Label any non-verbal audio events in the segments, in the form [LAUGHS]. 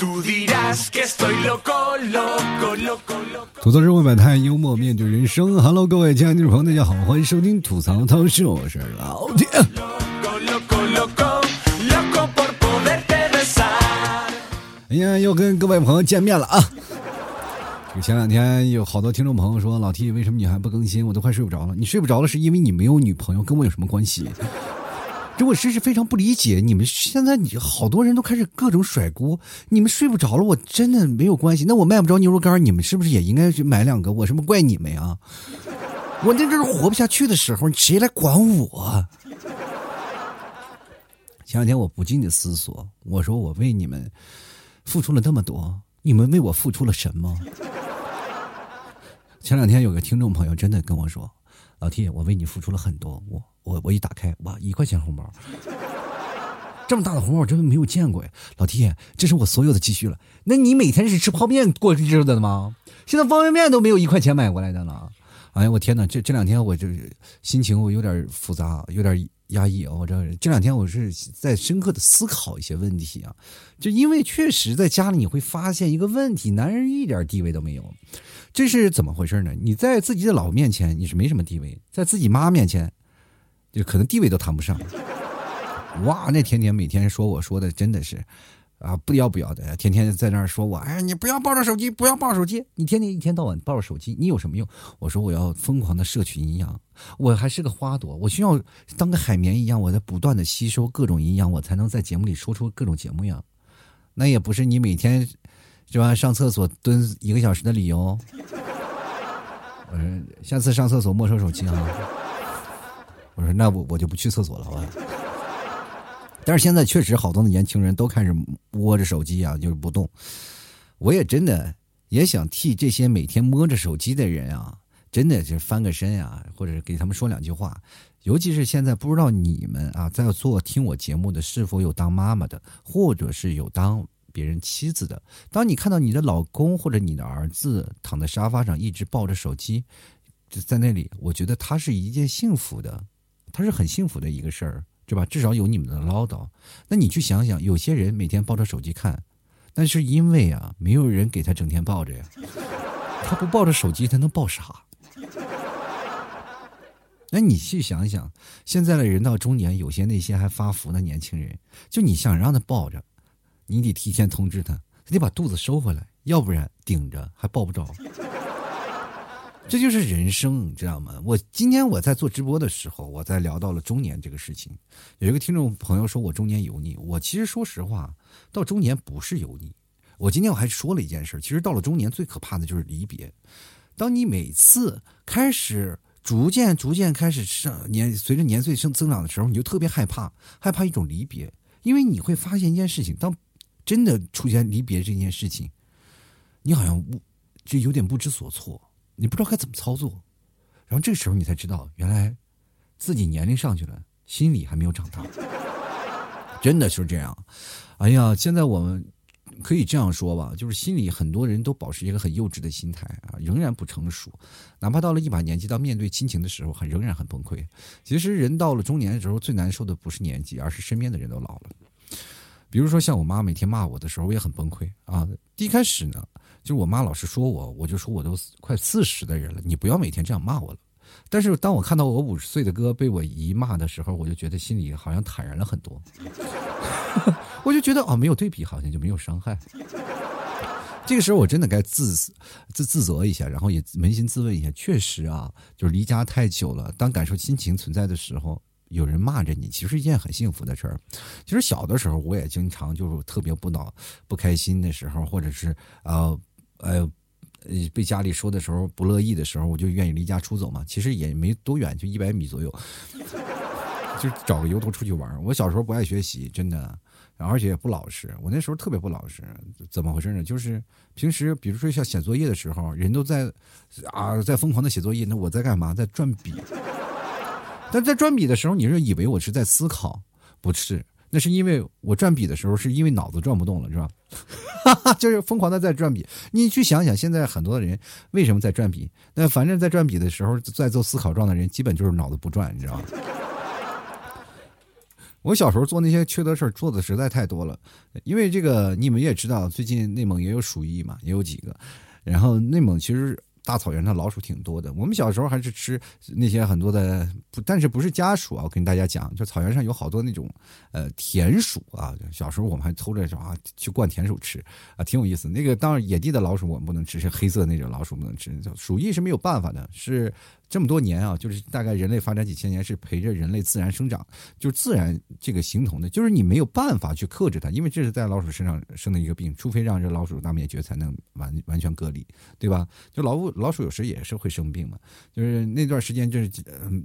吐槽社会百态，幽默面对人生。Hello，各位亲爱的听众朋友，大家好，欢迎收听吐槽涛秀，我是老铁。哎呀，又跟各位朋友见面了啊！前两天有好多听众朋友说，老 T 为什么你还不更新？我都快睡不着了。你睡不着了，是因为你没有女朋友，跟我有什么关系？这我真是非常不理解，你们现在你好多人都开始各种甩锅，你们睡不着了，我真的没有关系。那我卖不着牛肉干，你们是不是也应该去买两个？我什么怪你们呀？我那阵活不下去的时候，谁来管我？前两天我不禁的思索，我说我为你们付出了那么多，你们为我付出了什么？前两天有个听众朋友真的跟我说：“老 T，我为你付出了很多。”我。我我一打开，哇，一块钱红包，这么大的红包我真的没有见过呀！老弟，这是我所有的积蓄了。那你每天是吃泡面过日子的吗？现在方便面都没有一块钱买过来的了。哎呀，我天哪！这这两天我就心情我有点复杂，有点压抑啊。我这这两天我是在深刻的思考一些问题啊。就因为确实在家里你会发现一个问题：男人一点地位都没有。这是怎么回事呢？你在自己的老婆面前你是没什么地位，在自己妈面前。就可能地位都谈不上，哇！那天天每天说我说的真的是，啊，不要不要的，天天在那儿说我，哎，你不要抱着手机，不要抱手机，你天天一天到晚抱着手机，你有什么用？我说我要疯狂的摄取营养，我还是个花朵，我需要当个海绵一样，我在不断的吸收各种营养，我才能在节目里说出各种节目呀。那也不是你每天是吧？上厕所蹲一个小时的理由。[LAUGHS] 我说下次上厕所没收手机啊。我说那我我就不去厕所了，好吧？但是现在确实好多的年轻人都开始摸着手机啊，就是不动。我也真的也想替这些每天摸着手机的人啊，真的是翻个身啊，或者是给他们说两句话。尤其是现在不知道你们啊，在做听我节目的是否有当妈妈的，或者是有当别人妻子的。当你看到你的老公或者你的儿子躺在沙发上一直抱着手机，就在那里，我觉得他是一件幸福的。他是很幸福的一个事儿，对吧？至少有你们的唠叨。那你去想想，有些人每天抱着手机看，那是因为啊，没有人给他整天抱着呀。[LAUGHS] 他不抱着手机，他能抱啥？[LAUGHS] 那你去想想，现在的人到中年，有些那些还发福的年轻人，就你想让他抱着，你得提前通知他，他得把肚子收回来，要不然顶着还抱不着。这就是人生，你知道吗？我今天我在做直播的时候，我在聊到了中年这个事情。有一个听众朋友说我中年油腻，我其实说实话，到中年不是油腻。我今天我还说了一件事，其实到了中年最可怕的就是离别。当你每次开始逐渐逐渐开始上年，随着年岁增增长的时候，你就特别害怕，害怕一种离别，因为你会发现一件事情：当真的出现离别这件事情，你好像不就有点不知所措。你不知道该怎么操作，然后这个时候你才知道，原来自己年龄上去了，心理还没有长大，真的是这样。哎呀，现在我们可以这样说吧，就是心里很多人都保持一个很幼稚的心态啊，仍然不成熟，哪怕到了一把年纪，到面对亲情的时候，还仍然很崩溃。其实人到了中年的时候，最难受的不是年纪，而是身边的人都老了。比如说像我妈每天骂我的时候，我也很崩溃啊。一开始呢。就是我妈老是说我，我就说我都快四十的人了，你不要每天这样骂我了。但是当我看到我五十岁的哥被我姨骂的时候，我就觉得心里好像坦然了很多。[LAUGHS] 我就觉得哦，没有对比好像就没有伤害。这个时候我真的该自自自责一下，然后也扪心自问一下，确实啊，就是离家太久了，当感受亲情存在的时候。有人骂着你，其实是一件很幸福的事儿。其实小的时候，我也经常就是特别不恼、不开心的时候，或者是呃呃呃被家里说的时候不乐意的时候，我就愿意离家出走嘛。其实也没多远，就一百米左右，[LAUGHS] 就找个由头出去玩。我小时候不爱学习，真的，而且也不老实。我那时候特别不老实，怎么回事呢？就是平时比如说像写作业的时候，人都在啊在疯狂的写作业，那我在干嘛？在转笔。但在转笔的时候，你是以为我是在思考，不是？那是因为我转笔的时候，是因为脑子转不动了，是吧？[LAUGHS] 就是疯狂的在转笔。你去想想，现在很多的人为什么在转笔？那反正在转笔的时候，在做思考状的人，基本就是脑子不转，你知道吗？[LAUGHS] 我小时候做那些缺德事儿做的实在太多了，因为这个你们也知道，最近内蒙也有鼠疫嘛，也有几个，然后内蒙其实。大草原上老鼠挺多的，我们小时候还是吃那些很多的，不，但是不是家鼠啊？我跟大家讲，就草原上有好多那种，呃，田鼠啊。小时候我们还偷着啊去灌田鼠吃啊，挺有意思。那个当然野地的老鼠我们不能吃，是黑色那种老鼠不能吃。鼠疫是没有办法的，是。这么多年啊，就是大概人类发展几千年是陪着人类自然生长，就是自然这个形同的，就是你没有办法去克制它，因为这是在老鼠身上生的一个病，除非让这老鼠大灭绝才能完完全隔离，对吧？就老鼠老鼠有时也是会生病嘛，就是那段时间就是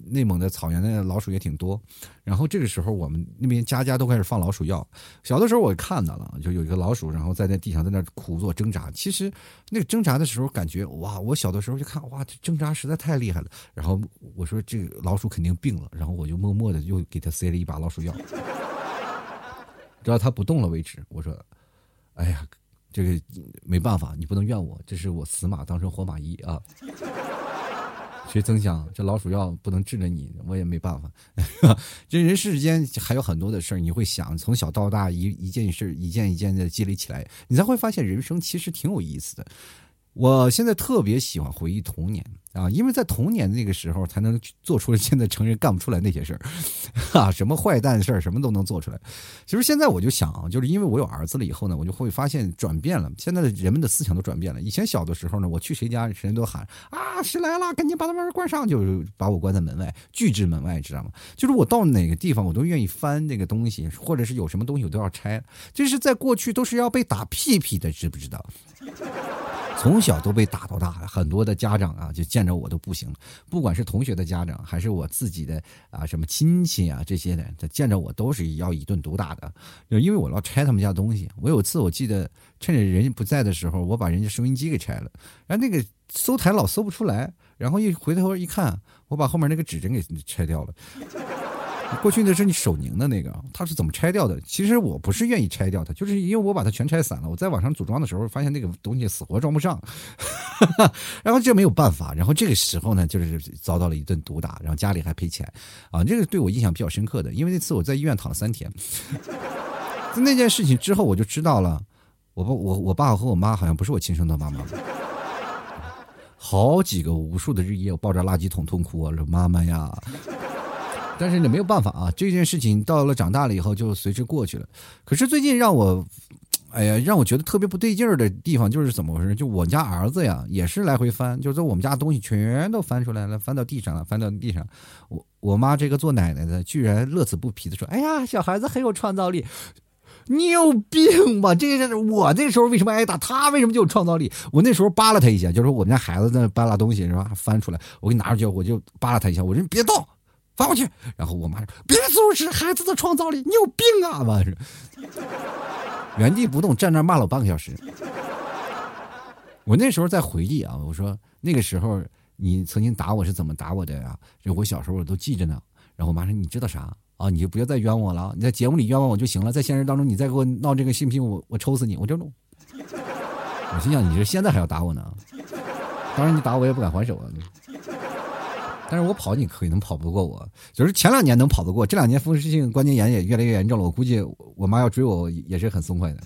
内蒙的草原的老鼠也挺多，然后这个时候我们那边家家都开始放老鼠药。小的时候我看到了，就有一个老鼠，然后在那地上在那苦做挣扎，其实那个挣扎的时候感觉哇，我小的时候就看哇，这挣扎实在太厉害了。然后我说这个老鼠肯定病了，然后我就默默的又给他塞了一把老鼠药，[LAUGHS] 直到他不动了为止。我说：“哎呀，这个没办法，你不能怨我，这是我死马当成活马医啊。[LAUGHS] ”谁曾想这老鼠药不能治了你，我也没办法。[LAUGHS] 这人世间还有很多的事儿，你会想从小到大一一件事一件一件的积累起来，你才会发现人生其实挺有意思的。我现在特别喜欢回忆童年啊，因为在童年那个时候才能做出现在成人干不出来那些事儿，[LAUGHS] 啊，什么坏蛋事儿什么都能做出来。其实现在我就想，就是因为我有儿子了以后呢，我就会发现转变了。现在的人们的思想都转变了。以前小的时候呢，我去谁家，谁都喊啊，谁来了，赶紧把他门关上，就是把我关在门外，拒之门外，知道吗？就是我到哪个地方，我都愿意翻那个东西，或者是有什么东西我都要拆。这是在过去都是要被打屁屁的，知不知道？从小都被打到大，很多的家长啊，就见着我都不行。不管是同学的家长，还是我自己的啊，什么亲戚啊这些的，他见着我都是要一顿毒打的，就因为我老拆他们家东西。我有次我记得趁着人家不在的时候，我把人家收音机给拆了，然后那个搜台老搜不出来，然后一回头一看，我把后面那个指针给拆掉了。[LAUGHS] 过去的是你手拧的那个，它是怎么拆掉的？其实我不是愿意拆掉它，就是因为我把它全拆散了。我在网上组装的时候，发现那个东西死活装不上，[LAUGHS] 然后这没有办法。然后这个时候呢，就是遭到了一顿毒打，然后家里还赔钱啊。这个对我印象比较深刻的，因为那次我在医院躺了三天。在 [LAUGHS] 那件事情之后，我就知道了，我爸我我爸和我妈好像不是我亲生的妈妈。好几个无数的日夜，我抱着垃圾桶痛哭啊，说妈妈呀。但是你没有办法啊，这件事情到了长大了以后就随之过去了。可是最近让我，哎呀，让我觉得特别不对劲儿的地方就是怎么回事？就我家儿子呀，也是来回翻，就是我们家东西全都翻出来了，翻到地上了，翻到地上。我我妈这个做奶奶的居然乐此不疲的说：“哎呀，小孩子很有创造力。”你有病吧？这个我那时候为什么挨打？他为什么就有创造力？我那时候扒拉他一下，就是我们家孩子在那扒拉东西是吧？翻出来，我给你拿出去，我就扒拉他一下，我说别动。放过去，然后我妈说：“别阻止孩子的创造力，你有病啊！”妈是，原地不动站那骂了我半个小时。我那时候在回忆啊，我说那个时候你曾经打我是怎么打我的呀？就我小时候我都记着呢。然后我妈说：“你知道啥啊？你就不要再冤枉我了，你在节目里冤枉我就行了，在现实当中你再给我闹这个，信不信我我抽死你？我就弄。”我心想：“你这现在还要打我呢？当然你打我也不敢还手啊。”但是我跑你可能跑不过我，就是前两年能跑得过，这两年风湿性关节炎也越来越严重了，我估计我妈要追我也是很松快的。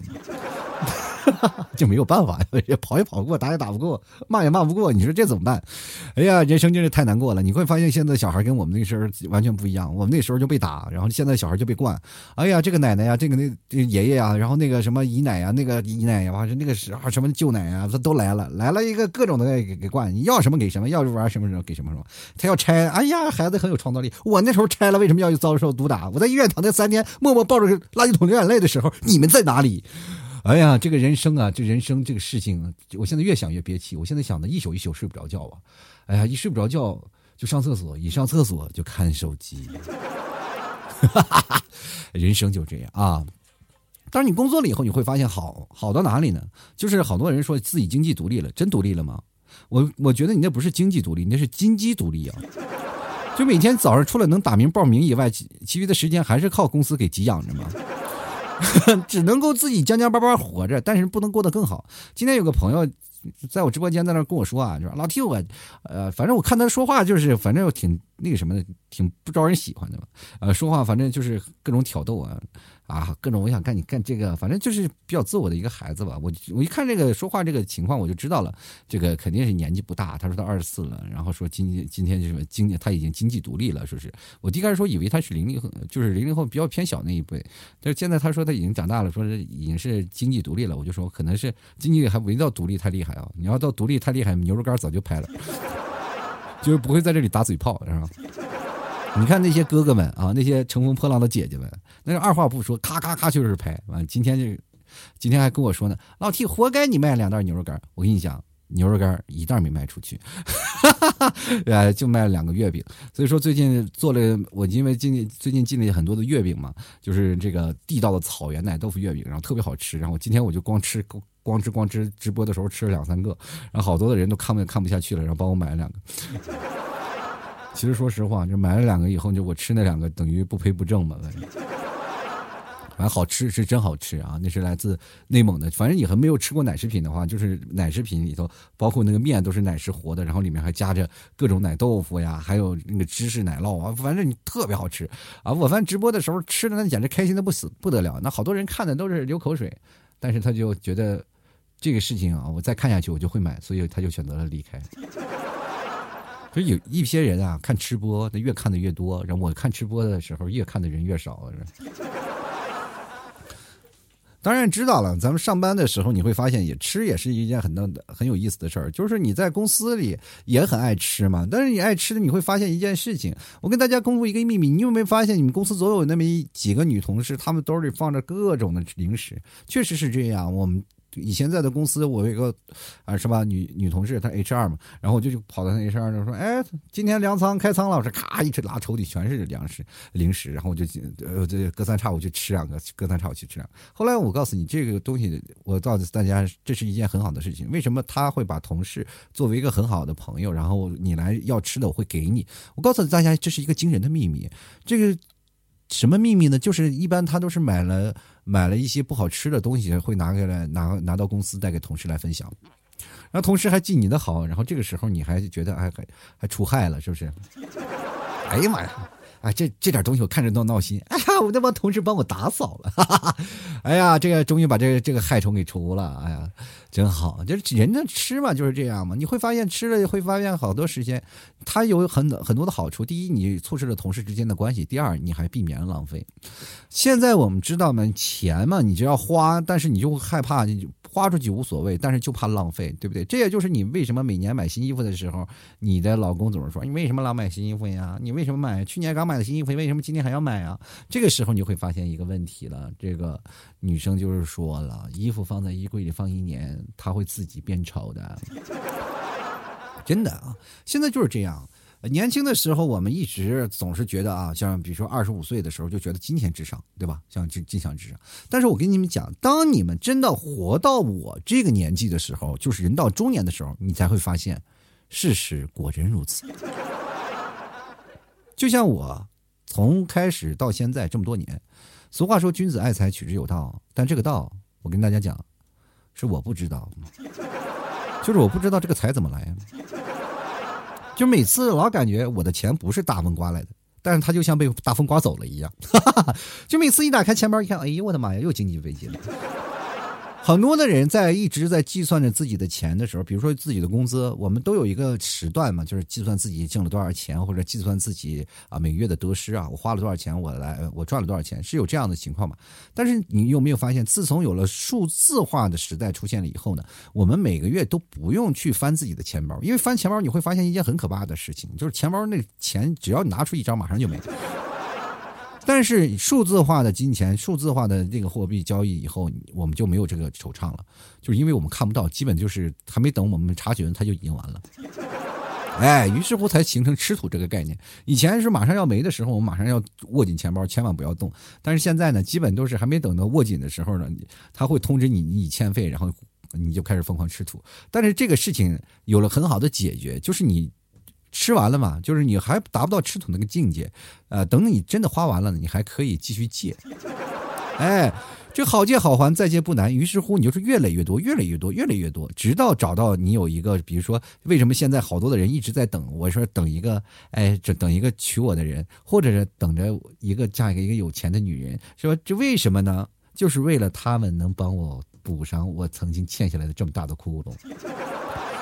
[LAUGHS] 就没有办法，也跑也跑不过，打也打不过，骂也骂不过，你说这怎么办？哎呀，人生真是太难过了。你会发现现在小孩跟我们那时候完全不一样。我们那时候就被打，然后现在小孩就被惯。哎呀，这个奶奶呀，这个那爷爷呀，然后那个什么姨奶呀，那个姨奶呀，完是那个时候什么舅奶呀，他都来了，来了一个各种的给给惯。你要什么给什么，要玩什么什么给什么什么。他要拆，哎呀，孩子很有创造力。我那时候拆了，为什么要去遭受毒打？我在医院躺那三天，默默抱着垃圾桶流眼泪的时候，你们在哪里？哎呀，这个人生啊，这人生这个事情，我现在越想越憋气。我现在想的一宿一宿睡不着觉啊！哎呀，一睡不着觉就上厕所，一上厕所就看手机。人生就这样啊！但是你工作了以后，你会发现好好到哪里呢？就是好多人说自己经济独立了，真独立了吗？我我觉得你那不是经济独立，那是金鸡独立啊！就每天早上除了能打名报名以外，其其余的时间还是靠公司给给养着嘛。[LAUGHS] 只能够自己将将巴巴活着，但是不能过得更好。今天有个朋友在我直播间在那跟我说啊，就说老 T 我，呃，反正我看他说话就是反正挺那个什么的，挺不招人喜欢的嘛，呃，说话反正就是各种挑逗啊。啊，各种我想干你干这个，反正就是比较自我的一个孩子吧。我我一看这个说话这个情况，我就知道了，这个肯定是年纪不大。他说他二十四了，然后说今今天就是经济他已经经济独立了，说是我第一开始说以为他是零零后，就是零零后比较偏小那一辈，但是现在他说他已经长大了，说是已经是经济独立了。我就说可能是经济还没到独立太厉害啊，你要到独立太厉害，牛肉干早就拍了，就是不会在这里打嘴炮，是吧？你看那些哥哥们啊，那些乘风破浪的姐姐们，那是二话不说，咔咔咔就是拍。完，今天就，今天还跟我说呢，老 T 活该你卖两袋牛肉干。我跟你讲，牛肉干一袋没卖出去，哈哈哈呃，就卖了两个月饼。所以说最近做了，我因为进最近进了很多的月饼嘛，就是这个地道的草原奶豆腐月饼，然后特别好吃。然后今天我就光吃光吃光吃，直播的时候吃了两三个，然后好多的人都看不看不下去了，然后帮我买了两个。[LAUGHS] 其实说实话，就买了两个以后，就我吃那两个等于不赔不挣嘛。反正，好吃是真好吃啊！那是来自内蒙的。反正你还没有吃过奶食品的话，就是奶食品里头包括那个面都是奶食活的，然后里面还夹着各种奶豆腐呀，还有那个芝士奶酪啊，反正你特别好吃啊！我反正直播的时候吃的那简直开心的不死不得了，那好多人看的都是流口水，但是他就觉得这个事情啊，我再看下去我就会买，所以他就选择了离开。所以有一些人啊，看吃播，他越看的越多。然后我看吃播的时候，越看的人越少。当然知道了，咱们上班的时候，你会发现也吃也是一件很的很有意思的事儿。就是你在公司里也很爱吃嘛，但是你爱吃的，你会发现一件事情。我跟大家公布一个秘密，你有没有发现，你们公司总有那么一几个女同事，她们兜里放着各种的零食？确实是这样，我们。以前在的公司，我有一个啊，是吧？女女同事，她 H R 嘛，然后我就就跑到她 H R 那说：“哎，今天粮仓开仓了。”我说：“咔，一直拉抽屉全是粮食零食。”然后我就呃，这隔三差五去吃两个，隔三差五去吃两个。后来我告诉你，这个东西，我告诉大家，这是一件很好的事情。为什么他会把同事作为一个很好的朋友？然后你来要吃的，我会给你。我告诉大家，这是一个惊人的秘密。这个什么秘密呢？就是一般他都是买了。买了一些不好吃的东西，会拿过来拿拿到公司带给同事来分享，然后同事还记你的好，然后这个时候你还觉得哎还还出害了，是不是？[LAUGHS] 哎呀妈呀！哎，这这点东西我看着都闹心。哎呀，我那帮同事帮我打扫了，哈 [LAUGHS] 哈哎呀，这个终于把这个这个害虫给除了。哎呀，真好，就是人家吃嘛就是这样嘛。你会发现吃了会发现好多时间，它有很很多的好处。第一，你促使了同事之间的关系；第二，你还避免了浪费。现在我们知道嘛，钱嘛，你就要花，但是你就害怕你。花出去无所谓，但是就怕浪费，对不对？这也就是你为什么每年买新衣服的时候，你的老公总是说你为什么老买新衣服呀？你为什么买去年刚买的新衣服，为什么今天还要买啊？这个时候你就会发现一个问题了，这个女生就是说了，衣服放在衣柜里放一年，它会自己变丑的，真的啊！现在就是这样。年轻的时候，我们一直总是觉得啊，像比如说二十五岁的时候，就觉得金钱至上，对吧？像金金钱至上。但是我跟你们讲，当你们真的活到我这个年纪的时候，就是人到中年的时候，你才会发现，事实果真如此。就像我从开始到现在这么多年，俗话说君子爱财，取之有道。但这个道，我跟大家讲，是我不知道，就是我不知道这个财怎么来。就每次老感觉我的钱不是大风刮来的，但是他就像被大风刮走了一样。[LAUGHS] 就每次一打开钱包一看，哎呦我的妈呀，又经济危机了。很多的人在一直在计算着自己的钱的时候，比如说自己的工资，我们都有一个时段嘛，就是计算自己挣了多少钱，或者计算自己啊每个月的得失啊，我花了多少钱，我来我赚了多少钱，是有这样的情况嘛？但是你有没有发现，自从有了数字化的时代出现了以后呢，我们每个月都不用去翻自己的钱包，因为翻钱包你会发现一件很可怕的事情，就是钱包那钱只要你拿出一张，马上就没了。但是数字化的金钱、数字化的这个货币交易以后，我们就没有这个惆怅了，就是因为我们看不到，基本就是还没等我们察觉，它就已经完了。[LAUGHS] 哎，于是乎才形成吃土这个概念。以前是马上要没的时候，我们马上要握紧钱包，千万不要动。但是现在呢，基本都是还没等到握紧的时候呢，他会通知你你已欠费，然后你就开始疯狂吃土。但是这个事情有了很好的解决，就是你。吃完了嘛，就是你还达不到吃土那个境界，呃，等你真的花完了，你还可以继续借。[LAUGHS] 哎。这好借好还，再借不难。于是乎，你就是越累越多，越来越多，越来越多，直到找到你有一个，比如说，为什么现在好多的人一直在等？我说等一个，哎，这等一个娶我的人，或者是等着一个嫁给一个有钱的女人，是吧？这为什么呢？就是为了他们能帮我补上我曾经欠下来的这么大的窟窿。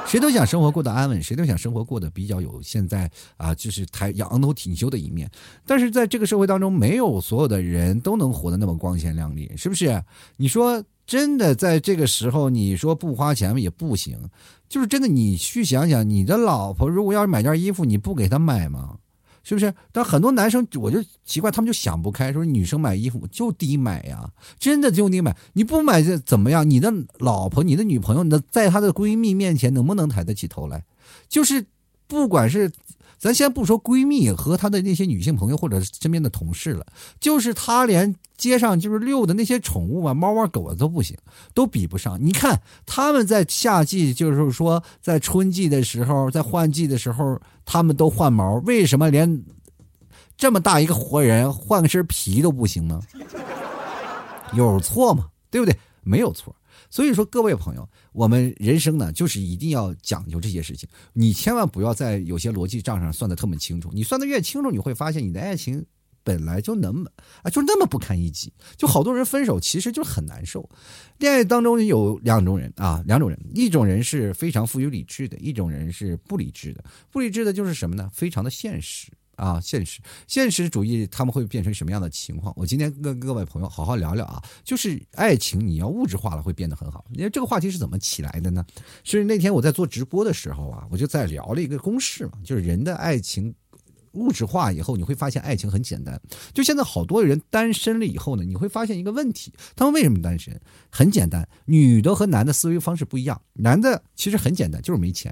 谁都想生活过得安稳，谁都想生活过得比较有现在啊，就是抬仰头挺胸的一面。但是在这个社会当中，没有所有的人都能活得那么光鲜亮丽，是不是？你说真的，在这个时候，你说不花钱也不行。就是真的，你去想想，你的老婆如果要是买件衣服，你不给她买吗？是不是？但很多男生我就奇怪，他们就想不开，说女生买衣服就得买呀，真的就得买，你不买这怎么样？你的老婆、你的女朋友，那在她的闺蜜面前能不能抬得起头来？就是不管是。咱先不说闺蜜和她的那些女性朋友或者身边的同事了，就是她连街上就是遛的那些宠物啊，猫啊狗啊都不行，都比不上。你看他们在夏季，就是说在春季的时候，在换季的时候，他们都换毛，为什么连这么大一个活人换个身皮都不行呢？有错吗？对不对？没有错。所以说，各位朋友，我们人生呢，就是一定要讲究这些事情。你千万不要在有些逻辑账上算的特别清楚。你算的越清楚，你会发现你的爱情本来就那么啊，就那么不堪一击。就好多人分手，其实就很难受。恋爱当中有两种人啊，两种人，一种人是非常富有理智的，一种人是不理智的。不理智的就是什么呢？非常的现实。啊，现实现实主义他们会变成什么样的情况？我今天跟各位朋友好好聊聊啊，就是爱情你要物质化了会变得很好。因为这个话题是怎么起来的呢？是那天我在做直播的时候啊，我就在聊了一个公式嘛，就是人的爱情物质化以后，你会发现爱情很简单。就现在好多人单身了以后呢，你会发现一个问题，他们为什么单身？很简单，女的和男的思维方式不一样。男的其实很简单，就是没钱；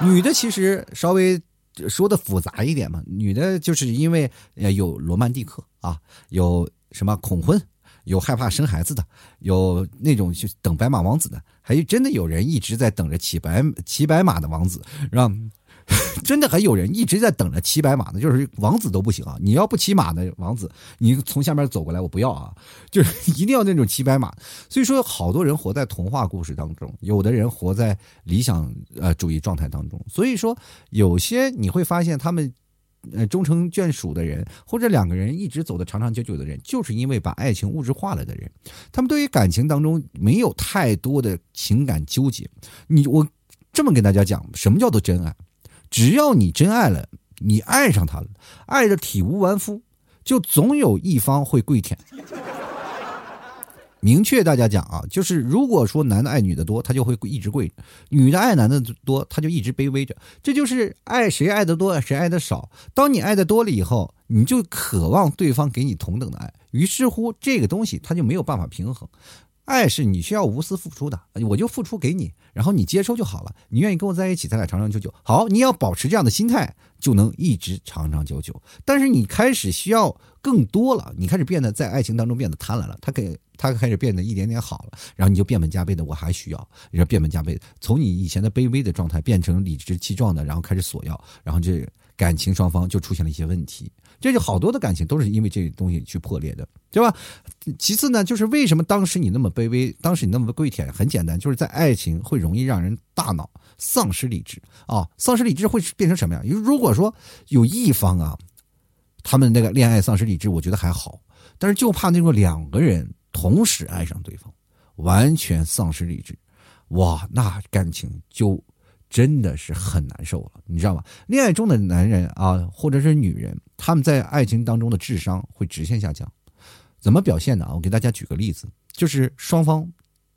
女的其实稍微。说的复杂一点嘛，女的就是因为有罗曼蒂克啊，有什么恐婚，有害怕生孩子的，有那种就等白马王子的，还真的有人一直在等着骑白骑白马的王子，让。[LAUGHS] 真的还有人一直在等着骑白马呢，就是王子都不行啊！你要不骑马的王子，你从下面走过来，我不要啊！就是 [LAUGHS] 一定要那种骑白马。所以说，好多人活在童话故事当中，有的人活在理想呃主义状态当中。所以说，有些你会发现，他们呃终成眷属的人，或者两个人一直走的长长久久的人，就是因为把爱情物质化了的人。他们对于感情当中没有太多的情感纠结。你我这么跟大家讲，什么叫做真爱？只要你真爱了，你爱上他了，爱的体无完肤，就总有一方会跪舔。[LAUGHS] 明确大家讲啊，就是如果说男的爱女的多，他就会一直跪；女的爱男的多，他就一直卑微着。这就是爱谁爱的多，谁爱的少。当你爱的多了以后，你就渴望对方给你同等的爱，于是乎这个东西他就没有办法平衡。爱是你需要无私付出的，我就付出给你，然后你接收就好了。你愿意跟我在一起，咱俩长长久久。好，你要保持这样的心态，就能一直长长久久。但是你开始需要更多了，你开始变得在爱情当中变得贪婪了，他给他开始变得一点点好了，然后你就变本加厉的，我还需要，你说变本加厉，从你以前的卑微的状态变成理直气壮的，然后开始索要，然后这感情双方就出现了一些问题。这就好多的感情都是因为这东西去破裂的，对吧？其次呢，就是为什么当时你那么卑微，当时你那么跪舔？很简单，就是在爱情会容易让人大脑丧失理智啊，丧失理智会变成什么样？如果说有一方啊，他们那个恋爱丧失理智，我觉得还好，但是就怕那种两个人同时爱上对方，完全丧失理智，哇，那感情就。真的是很难受了，你知道吗？恋爱中的男人啊，或者是女人，他们在爱情当中的智商会直线下降。怎么表现呢？我给大家举个例子，就是双方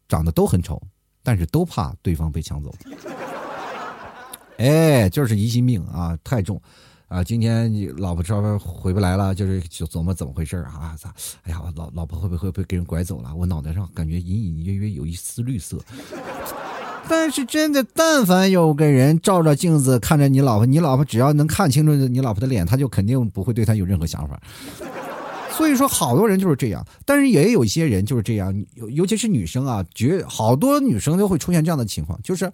长得都很丑，但是都怕对方被抢走。[LAUGHS] 哎，就是疑心病啊，太重啊！今天你老婆稍微回不来了，就是就琢磨怎么回事啊？咋？哎呀，老老婆会不会被给人拐走了？我脑袋上感觉隐隐约约有一丝绿色。但是真的，但凡有个人照着镜子看着你老婆，你老婆只要能看清楚你老婆的脸，他就肯定不会对他有任何想法。所以说，好多人就是这样。但是也有一些人就是这样，尤尤其是女生啊，绝好多女生都会出现这样的情况，就是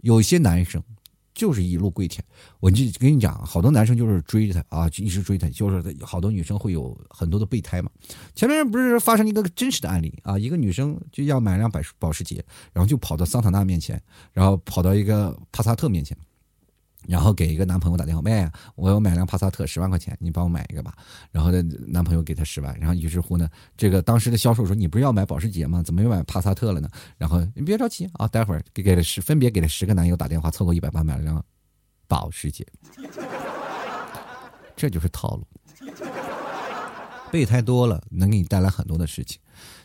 有些男生就是一路跪舔。我就跟你讲，好多男生就是追着她啊，就一直追她，就是好多女生会有很多的备胎嘛。前面不是发生一个真实的案例啊，一个女生就要买辆保保时捷，然后就跑到桑塔纳面前，然后跑到一个帕萨特面前。然后给一个男朋友打电话，妹，我要买辆帕萨特，十万块钱，你帮我买一个吧。然后呢，男朋友给他十万，然后于是乎呢，这个当时的销售说：“你不是要买保时捷吗？怎么又买帕萨特了呢？”然后你别着急啊，待会儿给给了十，分别给了十个男友打电话，凑够一百八买了辆保时捷。这就是套路，备胎多了能给你带来很多的事情。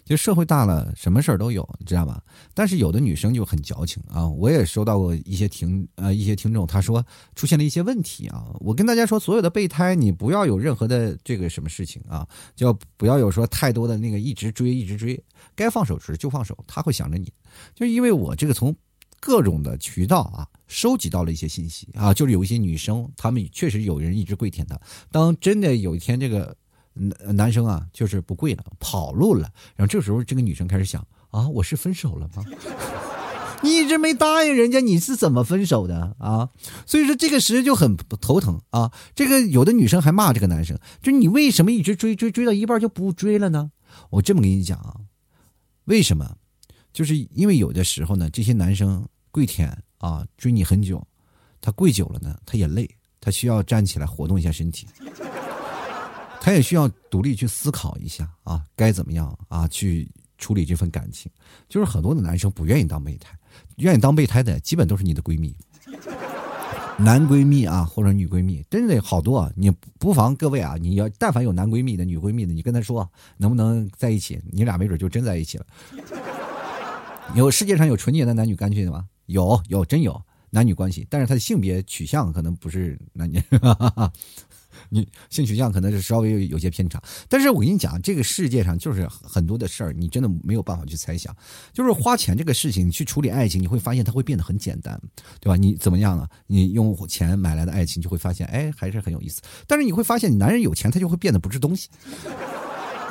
就社会大了，什么事儿都有，你知道吧？但是有的女生就很矫情啊！我也收到过一些听呃一些听众，他说出现了一些问题啊。我跟大家说，所有的备胎，你不要有任何的这个什么事情啊，就不要有说太多的那个一直追一直追，该放手时就放手，他会想着你。就因为我这个从各种的渠道啊收集到了一些信息啊，就是有一些女生，她们确实有人一直跪舔她。当真的有一天这个。男男生啊，就是不跪了，跑路了。然后这时候，这个女生开始想啊，我是分手了吗？[LAUGHS] 你一直没答应人家，你是怎么分手的啊？所以说这个时就很头疼啊。这个有的女生还骂这个男生，就你为什么一直追追追到一半就不追了呢？我这么跟你讲啊，为什么？就是因为有的时候呢，这些男生跪舔啊，追你很久，他跪久了呢，他也累，他需要站起来活动一下身体。他也需要独立去思考一下啊，该怎么样啊去处理这份感情。就是很多的男生不愿意当备胎，愿意当备胎的基本都是你的闺蜜、[LAUGHS] 男闺蜜啊，或者女闺蜜，真的好多。啊。你不妨各位啊，你要但凡有男闺蜜的、女闺蜜的，你跟他说能不能在一起，你俩没准就真在一起了。[LAUGHS] 有世界上有纯洁的男女关系的吗？有，有，真有男女关系，但是他的性别取向可能不是男女。你性取向可能是稍微有些偏差，但是我跟你讲，这个世界上就是很多的事儿，你真的没有办法去猜想。就是花钱这个事情，去处理爱情，你会发现它会变得很简单，对吧？你怎么样啊？你用钱买来的爱情，就会发现，哎，还是很有意思。但是你会发现，男人有钱，他就会变得不是东西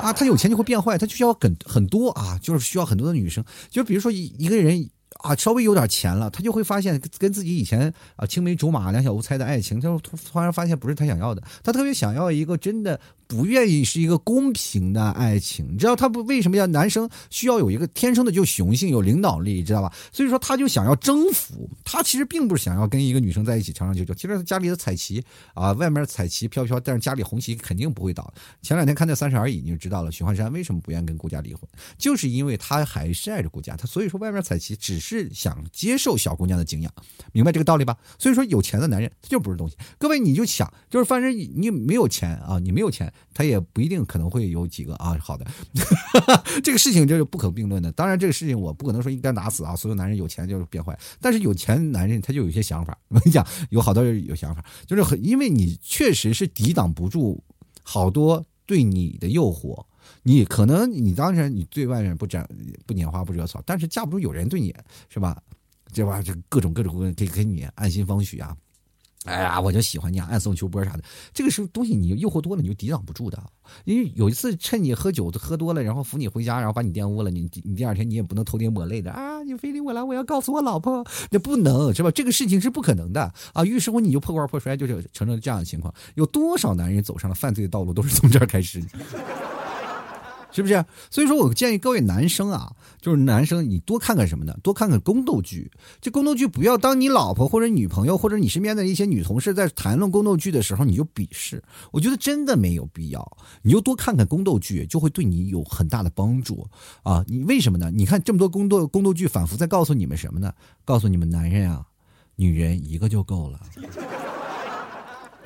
啊，他有钱就会变坏，他就需要很很多啊，就是需要很多的女生。就比如说一一个人。啊，稍微有点钱了，他就会发现跟自己以前啊青梅竹马、两小无猜的爱情，他突突然发现不是他想要的，他特别想要一个真的。不愿意是一个公平的爱情，你知道他不为什么要男生需要有一个天生的就雄性有领导力，知道吧？所以说他就想要征服，他其实并不是想要跟一个女生在一起长长久久。其实家里的彩旗啊，外面彩旗飘飘，但是家里红旗肯定不会倒。前两天看那《三十而已》，你就知道了，许幻山为什么不愿意跟顾家离婚，就是因为他还是爱着顾家，他所以说外面彩旗只是想接受小姑娘的敬仰，明白这个道理吧？所以说有钱的男人他就不是东西。各位你就想，就是反正你没有钱啊，你没有钱。他也不一定可能会有几个啊，好的，[LAUGHS] 这个事情就是不可并论的。当然，这个事情我不可能说应该打死啊，所有男人有钱就是变坏。但是有钱男人他就有些想法，[LAUGHS] 我跟你讲，有好多人有想法，就是很因为你确实是抵挡不住好多对你的诱惑。你可能你当然你对外面不沾不拈花不惹草，但是架不住有人对你是吧？这吧？这各种各种给给你暗心方许啊。哎呀，我就喜欢你啊，暗送秋波啥的，这个时候东西，你诱惑多了，你就抵挡不住的。因为有一次趁你喝酒喝多了，然后扶你回家，然后把你玷污了，你你第二天你也不能偷天抹泪的啊！你非礼我了，我要告诉我老婆，那不能是吧？这个事情是不可能的啊！于是乎你就破罐破摔，就是成了这样的情况。有多少男人走上了犯罪的道路，都是从这儿开始。是不是？所以说我建议各位男生啊，就是男生，你多看看什么呢？多看看宫斗剧。这宫斗剧不要当你老婆或者女朋友或者你身边的一些女同事在谈论宫斗剧的时候，你就鄙视。我觉得真的没有必要。你就多看看宫斗剧，就会对你有很大的帮助啊！你为什么呢？你看这么多宫斗宫斗剧，反复在告诉你们什么呢？告诉你们男人啊，女人一个就够了，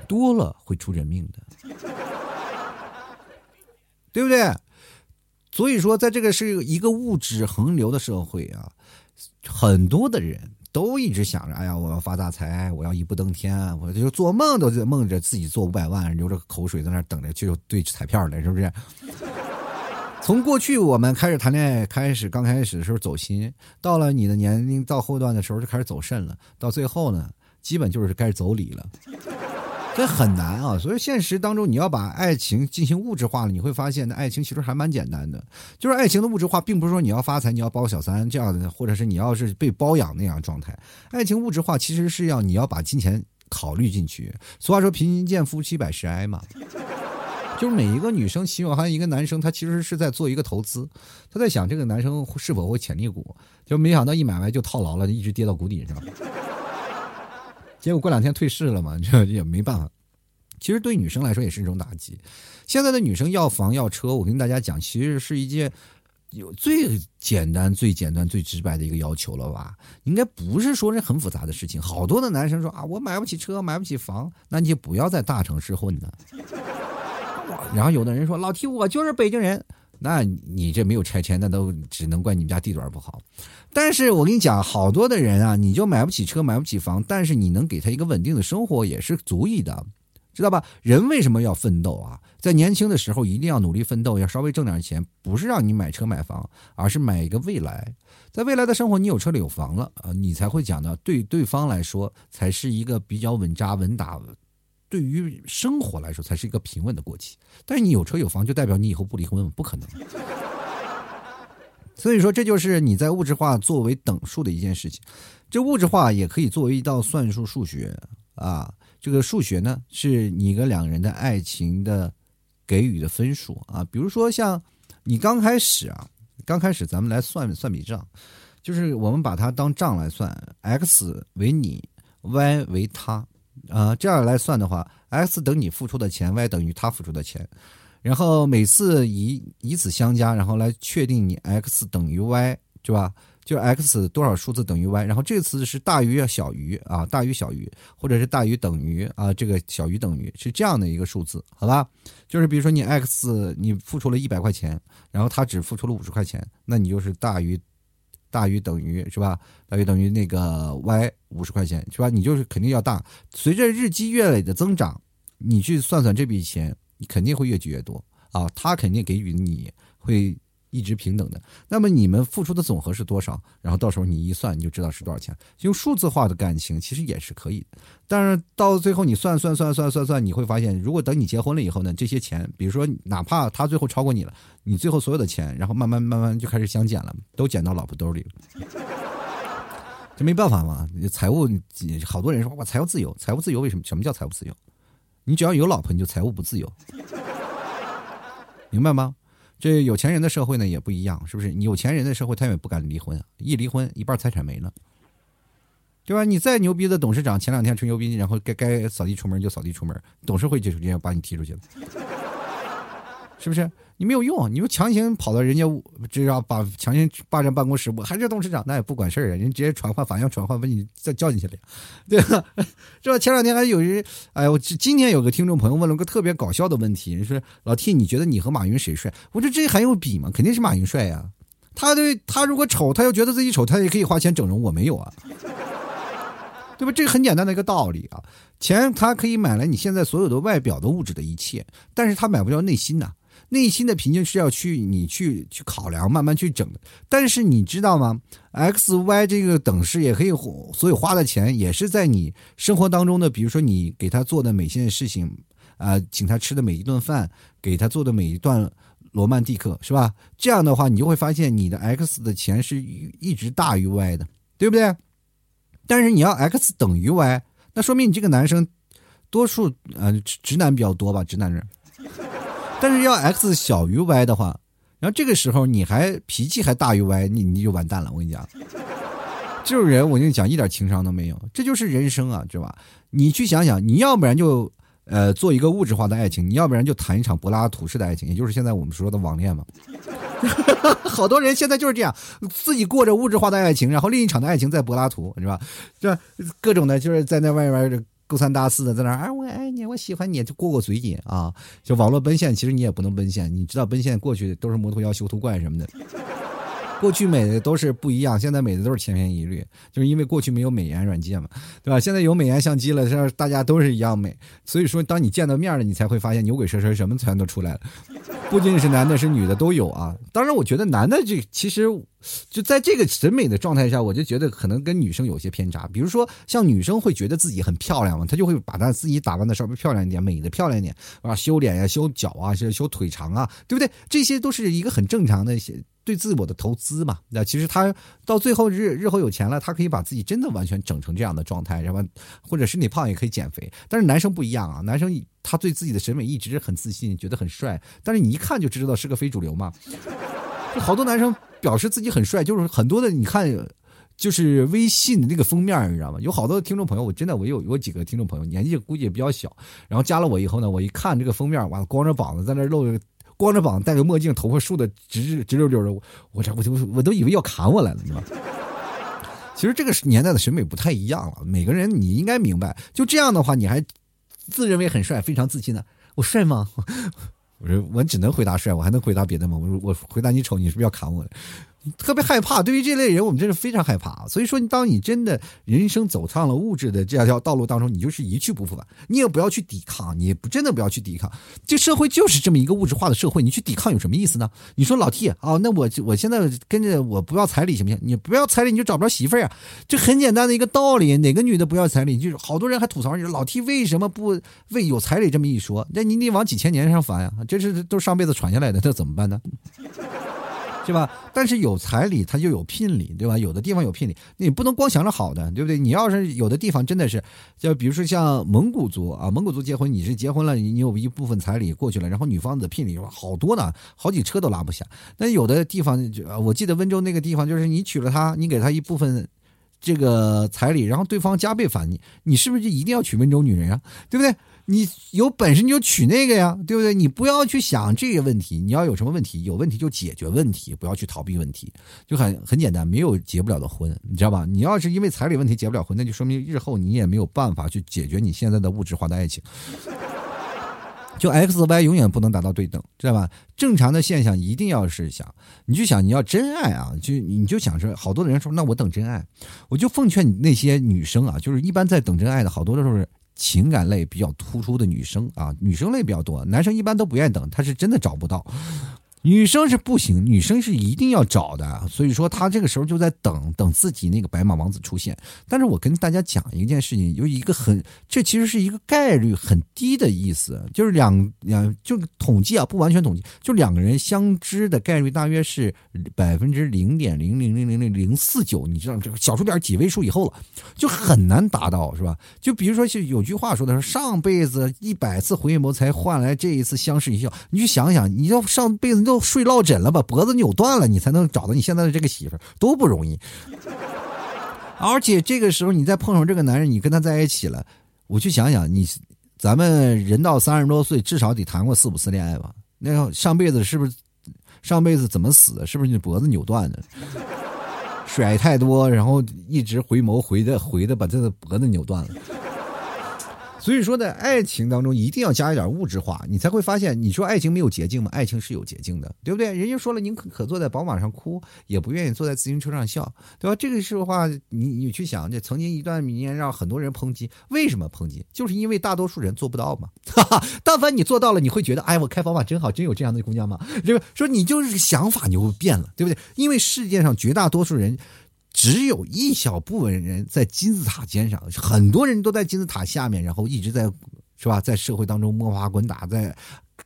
多了会出人命的，[LAUGHS] 对不对？所以说，在这个是一个物质横流的社会啊，很多的人都一直想着，哎呀，我要发大财，我要一步登天，我就做梦都在梦着自己做五百万，流着口水在那等着去兑彩票呢，是不是？从过去我们开始谈恋爱，开始刚开始的时候走心，到了你的年龄到后段的时候就开始走肾了，到最后呢，基本就是开始走理了。这很难啊。所以现实当中，你要把爱情进行物质化了，你会发现，那爱情其实还蛮简单的。就是爱情的物质化，并不是说你要发财，你要包小三这样的，或者是你要是被包养那样状态。爱情物质化其实是要你要把金钱考虑进去。俗话说“贫贱夫妻百事哀”嘛。就是每一个女生喜欢一个男生，他其实是在做一个投资，他在想这个男生是否会潜力股，就没想到一买卖就套牢了，一直跌到谷底是吧。结果过两天退市了嘛，[LAUGHS] 这也没办法。其实对女生来说也是一种打击。现在的女生要房要车，我跟大家讲，其实是一件有最简单、最简单、最直白的一个要求了吧？应该不是说是很复杂的事情。好多的男生说啊，我买不起车，买不起房，那你就不要在大城市混了。然后有的人说：“老 T，我就是北京人。”那你这没有拆迁，那都只能怪你们家地段不好。但是我跟你讲，好多的人啊，你就买不起车，买不起房，但是你能给他一个稳定的生活也是足以的，知道吧？人为什么要奋斗啊？在年轻的时候一定要努力奋斗，要稍微挣点钱，不是让你买车买房，而是买一个未来。在未来的生活，你有车了有房了啊，你才会讲到对对方来说才是一个比较稳扎稳打。对于生活来说，才是一个平稳的过期。但是你有车有房，就代表你以后不离婚？不可能。所以说，这就是你在物质化作为等数的一件事情。这物质化也可以作为一道算术数学啊。这个数学呢，是你跟两个人的爱情的给予的分数啊。比如说，像你刚开始啊，刚开始咱们来算算笔账，就是我们把它当账来算，x 为你，y 为他。啊，这样来算的话，x 等你付出的钱，y 等于他付出的钱，然后每次以以此相加，然后来确定你 x 等于 y，对吧？就 x 多少数字等于 y，然后这次是大于要小于啊，大于小于，或者是大于等于啊，这个小于等于是这样的一个数字，好吧？就是比如说你 x 你付出了一百块钱，然后他只付出了五十块钱，那你就是大于。大于等于是吧？大于等于那个 y 五十块钱是吧？你就是肯定要大。随着日积月累的增长，你去算算这笔钱，你肯定会越积越多啊。他肯定给予你会。一直平等的，那么你们付出的总和是多少？然后到时候你一算，你就知道是多少钱。用数字化的感情其实也是可以的，但是到最后你算算算算算算，你会发现，如果等你结婚了以后呢，这些钱，比如说哪怕他最后超过你了，你最后所有的钱，然后慢慢慢慢就开始相减了，都减到老婆兜里了。这没办法嘛，财务好多人说我财务自由，财务自由为什么？什么叫财务自由？你只要有老婆，你就财务不自由，明白吗？这有钱人的社会呢也不一样，是不是？你有钱人的社会，他也不敢离婚，一离婚一半财产没了，对吧？你再牛逼的董事长，前两天吹牛逼，然后该该扫地出门就扫地出门，董事会就直接把你踢出去了，是不是？你没有用，你又强行跑到人家，这要把强行霸占办公室，我还是董事长，那也不管事儿啊，人直接传唤法院传唤，把你再叫进去了，对吧？[LAUGHS] 是吧？前两天还有人，哎，我今天有个听众朋友问了个特别搞笑的问题，说老 T，你觉得你和马云谁帅？我说这还用比吗？肯定是马云帅呀。他对他如果丑，他又觉得自己丑，他也可以花钱整容，我没有啊，对吧？这个很简单的一个道理啊，钱他可以买来你现在所有的外表的物质的一切，但是他买不了内心呐。内心的平静是要去你去去考量，慢慢去整的。但是你知道吗？X、Y 这个等式也可以，所以花的钱也是在你生活当中的，比如说你给他做的每件事情，啊，请他吃的每一顿饭，给他做的每一段罗曼蒂克，是吧？这样的话，你就会发现你的 X 的钱是一直大于 Y 的，对不对？但是你要 X 等于 Y，那说明你这个男生多数呃直男比较多吧，直男人。但是要 x 小于 y 的话，然后这个时候你还脾气还大于 y，你你就完蛋了。我跟你讲，这种人我跟你讲一点情商都没有，这就是人生啊，知道吧？你去想想，你要不然就呃做一个物质化的爱情，你要不然就谈一场柏拉图式的爱情，也就是现在我们说的网恋嘛。[LAUGHS] 好多人现在就是这样，自己过着物质化的爱情，然后另一场的爱情在柏拉图，是吧？这各种的，就是在那外面。勾三搭四的在那啊，我爱你，我喜欢你，就过过嘴瘾啊！就网络奔现，其实你也不能奔现，你知道奔现过去都是摩托妖、修图怪什么的。过去美的都是不一样，现在美的都是千篇一律，就是因为过去没有美颜软件嘛，对吧？现在有美颜相机了，这大家都是一样美。所以说，当你见到面了，你才会发现牛鬼蛇神什么全都出来了。不仅仅是男的，是女的都有啊。当然，我觉得男的这其实就在这个审美的状态下，我就觉得可能跟女生有些偏差。比如说，像女生会觉得自己很漂亮嘛，她就会把她自己打扮的稍微漂亮一点，美的漂亮一点啊，修脸呀、修脚啊、修修腿长啊，对不对？这些都是一个很正常的一些。对自我的投资嘛，那其实他到最后日日后有钱了，他可以把自己真的完全整成这样的状态，然后或者身体胖也可以减肥。但是男生不一样啊，男生他对自己的审美一直很自信，觉得很帅，但是你一看就知道是个非主流嘛。好多男生表示自己很帅，就是很多的，你看就是微信的那个封面，你知道吗？有好多听众朋友，我真的我有有几个听众朋友，年纪估计也比较小，然后加了我以后呢，我一看这个封面，完了光着膀子在那露。光着膀戴个墨镜，头发竖的直直溜溜的，我这我就我都以为要砍我来了，你知道吗？其实这个年代的审美不太一样了，每个人你应该明白，就这样的话，你还自认为很帅，非常自信的，我帅吗？[LAUGHS] 我说我只能回答帅，我还能回答别的吗？我说我回答你丑，你是不是要砍我？特别害怕，对于这类人，我们真是非常害怕。所以说，当你真的人生走上了物质的这条道路当中，你就是一去不复返。你也不要去抵抗，你不真的不要去抵抗。这社会就是这么一个物质化的社会，你去抵抗有什么意思呢？你说老 T 啊，那我我现在跟着我不要彩礼行不行？你不要彩礼，你就找不着媳妇儿啊。这很简单的一个道理，哪个女的不要彩礼？就是好多人还吐槽你说老 T 为什么不为有彩礼这么一说？那你得往几千年上翻呀，这是都上辈子传下来的，那怎么办呢？是吧？但是有彩礼，它就有聘礼，对吧？有的地方有聘礼，你不能光想着好的，对不对？你要是有的地方真的是，就比如说像蒙古族啊，蒙古族结婚，你是结婚了，你有一部分彩礼过去了，然后女方的聘礼好多呢，好几车都拉不下。那有的地方，我记得温州那个地方，就是你娶了她，你给她一部分这个彩礼，然后对方加倍返你，你是不是就一定要娶温州女人啊？对不对？你有本事你就娶那个呀，对不对？你不要去想这个问题，你要有什么问题，有问题就解决问题，不要去逃避问题，就很很简单，没有结不了的婚，你知道吧？你要是因为彩礼问题结不了婚，那就说明日后你也没有办法去解决你现在的物质化的爱情。就 X Y 永远不能达到对等，知道吧？正常的现象一定要是想，你就想你要真爱啊，就你就想着，好多的人说那我等真爱，我就奉劝你那些女生啊，就是一般在等真爱的好多都是。情感类比较突出的女生啊，女生类比较多，男生一般都不愿意等，他是真的找不到。女生是不行，女生是一定要找的，所以说她这个时候就在等等自己那个白马王子出现。但是我跟大家讲一件事情，有一个很，这其实是一个概率很低的意思，就是两两就统计啊，不完全统计，就两个人相知的概率大约是百分之零点零零零零零零四九，你知道这个小数点几位数以后了，就很难达到，是吧？就比如说，就有句话说的是上辈子一百次回眸才换来这一次相视一笑，你去想想，你要上辈子都。都睡落枕了，把脖子扭断了，你才能找到你现在的这个媳妇儿，多不容易。而且这个时候你再碰上这个男人，你跟他在一起了，我去想想，你咱们人到三十多岁，至少得谈过四五次恋爱吧？那上辈子是不是上辈子怎么死的？是不是你脖子扭断的？[LAUGHS] 甩太多，然后一直回眸回的回的，把这个脖子扭断了。所以说，在爱情当中一定要加一点物质化，你才会发现，你说爱情没有捷径吗？爱情是有捷径的，对不对？人家说了，宁可坐在宝马上哭，也不愿意坐在自行车上笑，对吧？这个时候话，你你去想，这曾经一段名言让很多人抨击，为什么抨击？就是因为大多数人做不到嘛。[LAUGHS] 哈哈，但凡你做到了，你会觉得，哎，我开宝马真好，真有这样的姑娘吗？这个说你就是想法你就变了，对不对？因为世界上绝大多数人。只有一小部分人在金字塔尖上，很多人都在金字塔下面，然后一直在，是吧？在社会当中摸爬滚打，在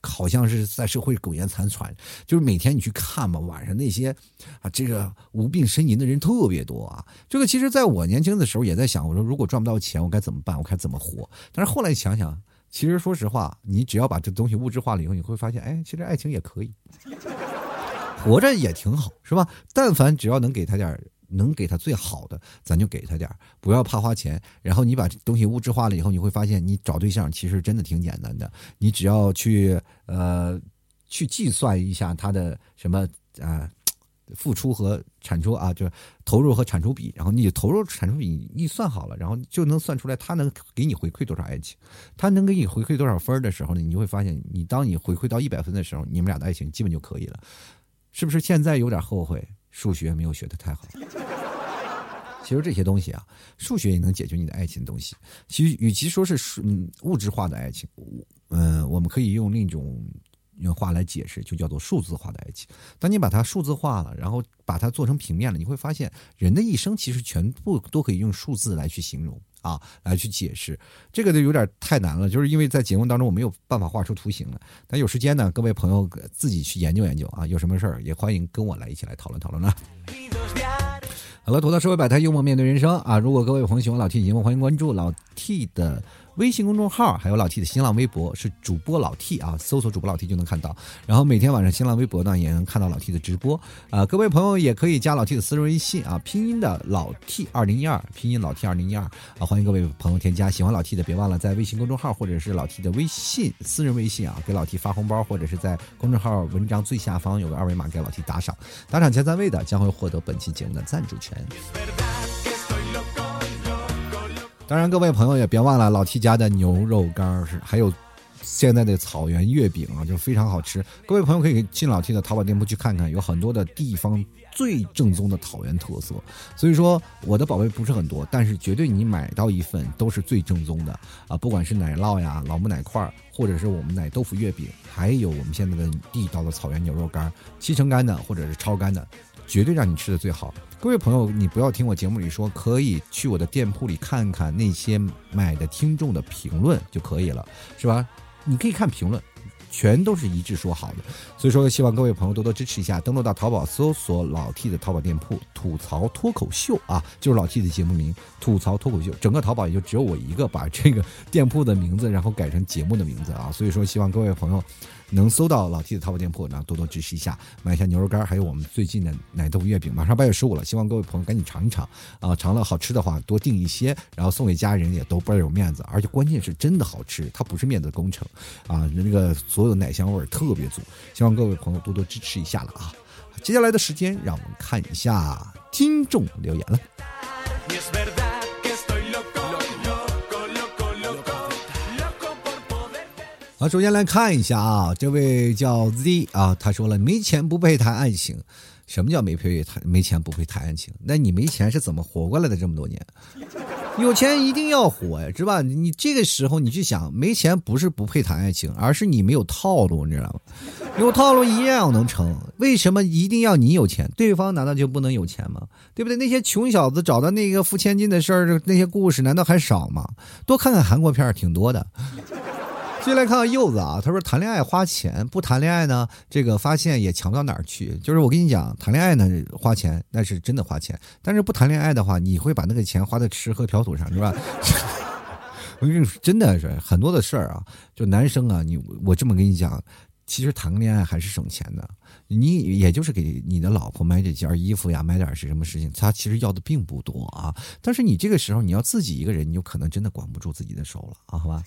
好像是在社会苟延残喘。就是每天你去看嘛，晚上那些啊，这个无病呻吟的人特别多啊。这个其实在我年轻的时候也在想，我说如果赚不到钱，我该怎么办？我该怎么活？但是后来想想，其实说实话，你只要把这东西物质化了以后，你会发现，哎，其实爱情也可以，活着也挺好，是吧？但凡只要能给他点能给他最好的，咱就给他点不要怕花钱。然后你把东西物质化了以后，你会发现，你找对象其实真的挺简单的。你只要去呃去计算一下他的什么啊付出和产出啊，就投入和产出比。然后你投入产出比一算好了，然后就能算出来他能给你回馈多少爱情，他能给你回馈多少分的时候呢，你就会发现，你当你回馈到一百分的时候，你们俩的爱情基本就可以了。是不是现在有点后悔？数学没有学的太好，其实这些东西啊，数学也能解决你的爱情东西。其实与其说是嗯物质化的爱情，嗯，我们可以用另一种用话来解释，就叫做数字化的爱情。当你把它数字化了，然后把它做成平面了，你会发现，人的一生其实全部都可以用数字来去形容啊，来去解释。这个就有点太难了，就是因为在节目当中我没有办法画出图形了。但有时间呢，各位朋友自己去研究研究啊，有什么事儿也欢迎跟我来一起来讨论讨论呢。好了，吐槽社会百态，幽默面对人生啊！如果各位朋友喜欢老 T 节目，欢迎关注老 T 的。微信公众号还有老 T 的新浪微博是主播老 T 啊，搜索主播老 T 就能看到。然后每天晚上新浪微博呢也能看到老 T 的直播啊。各位朋友也可以加老 T 的私人微信啊，拼音的老 T 二零一二，拼音老 T 二零一二啊，欢迎各位朋友添加。喜欢老 T 的别忘了在微信公众号或者是老 T 的微信私人微信啊，给老 T 发红包，或者是在公众号文章最下方有个二维码给老 T 打赏，打赏前三位的将会获得本期节目的赞助权。当然，各位朋友也别忘了老 T 家的牛肉干是，还有现在的草原月饼啊，就非常好吃。各位朋友可以进老 T 的淘宝店铺去看看，有很多的地方最正宗的草原特色。所以说，我的宝贝不是很多，但是绝对你买到一份都是最正宗的啊！不管是奶酪呀、老木奶块，或者是我们奶豆腐月饼，还有我们现在的地道的草原牛肉干，七成干的或者是超干的，绝对让你吃的最好。各位朋友，你不要听我节目里说，可以去我的店铺里看看那些买的听众的评论就可以了，是吧？你可以看评论。全都是一致说好的，所以说希望各位朋友多多支持一下，登录到淘宝搜索老 T 的淘宝店铺“吐槽脱口秀”啊，就是老 T 的节目名“吐槽脱口秀”。整个淘宝也就只有我一个把这个店铺的名字然后改成节目的名字啊，所以说希望各位朋友能搜到老 T 的淘宝店铺，然后多多支持一下，买一下牛肉干，还有我们最近的奶豆腐月饼。马上八月十五了，希望各位朋友赶紧尝一尝啊，尝了好吃的话多订一些，然后送给家人也都倍儿有面子，而且关键是真的好吃，它不是面子工程啊，那个所有的奶香味特别足，希望各位朋友多多支持一下了啊！接下来的时间，让我们看一下听众留言了。好，首先来看一下啊，这位叫 Z 啊，他说了，没钱不配谈爱情。什么叫没配谈？没钱不配谈爱情？那你没钱是怎么活过来的这么多年？有钱一定要活呀，是吧？你这个时候你去想，没钱不是不配谈爱情，而是你没有套路，你知道吗？有套路一样能成。为什么一定要你有钱？对方难道就不能有钱吗？对不对？那些穷小子找到那个付千金的事儿，那些故事难道还少吗？多看看韩国片儿挺多的。接来看看柚子啊，他说谈恋爱花钱，不谈恋爱呢，这个发现也强不到哪儿去。就是我跟你讲，谈恋爱呢花钱，那是真的花钱；但是不谈恋爱的话，你会把那个钱花在吃喝嫖赌上，是吧？[LAUGHS] 我跟你说，真的是很多的事儿啊。就男生啊，你我这么跟你讲，其实谈个恋爱还是省钱的。你也就是给你的老婆买几件衣服呀，买点是什么事情，他其实要的并不多啊。但是你这个时候你要自己一个人，你就可能真的管不住自己的手了啊，好吧？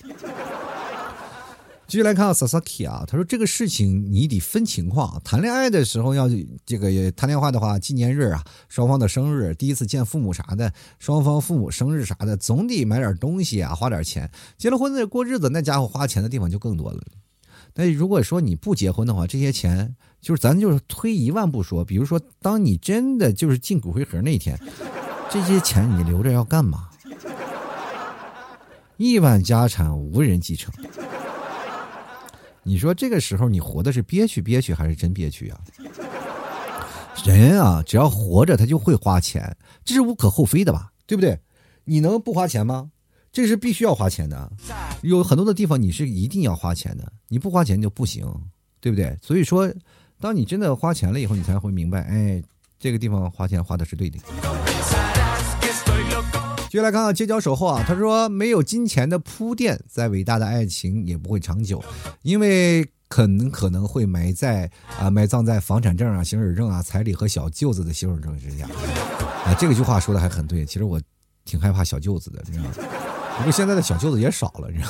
继续来看啊 Sasaki 啊，他说这个事情你得分情况，谈恋爱的时候要这个谈恋爱的话，纪念日啊，双方的生日，第一次见父母啥的，双方父母生日啥的，总得买点东西啊，花点钱。结了婚再过日子，那家伙花钱的地方就更多了。那如果说你不结婚的话，这些钱就是咱就是推一万步说，比如说当你真的就是进骨灰盒那天，这些钱你留着要干嘛？亿万家产无人继承。你说这个时候你活的是憋屈憋屈还是真憋屈啊？人啊，只要活着他就会花钱，这是无可厚非的吧？对不对？你能不花钱吗？这是必须要花钱的。有很多的地方你是一定要花钱的，你不花钱就不行，对不对？所以说，当你真的花钱了以后，你才会明白，哎，这个地方花钱花的是对的。继续来看看街角守候啊，他说没有金钱的铺垫，再伟大的爱情也不会长久，因为可能可能会埋在啊埋葬在房产证啊、行驶证啊、彩礼和小舅子的行驶证之下。[LAUGHS] 啊，这个句话说的还很对，其实我挺害怕小舅子的，你知道吗？不过现在的小舅子也少了，你知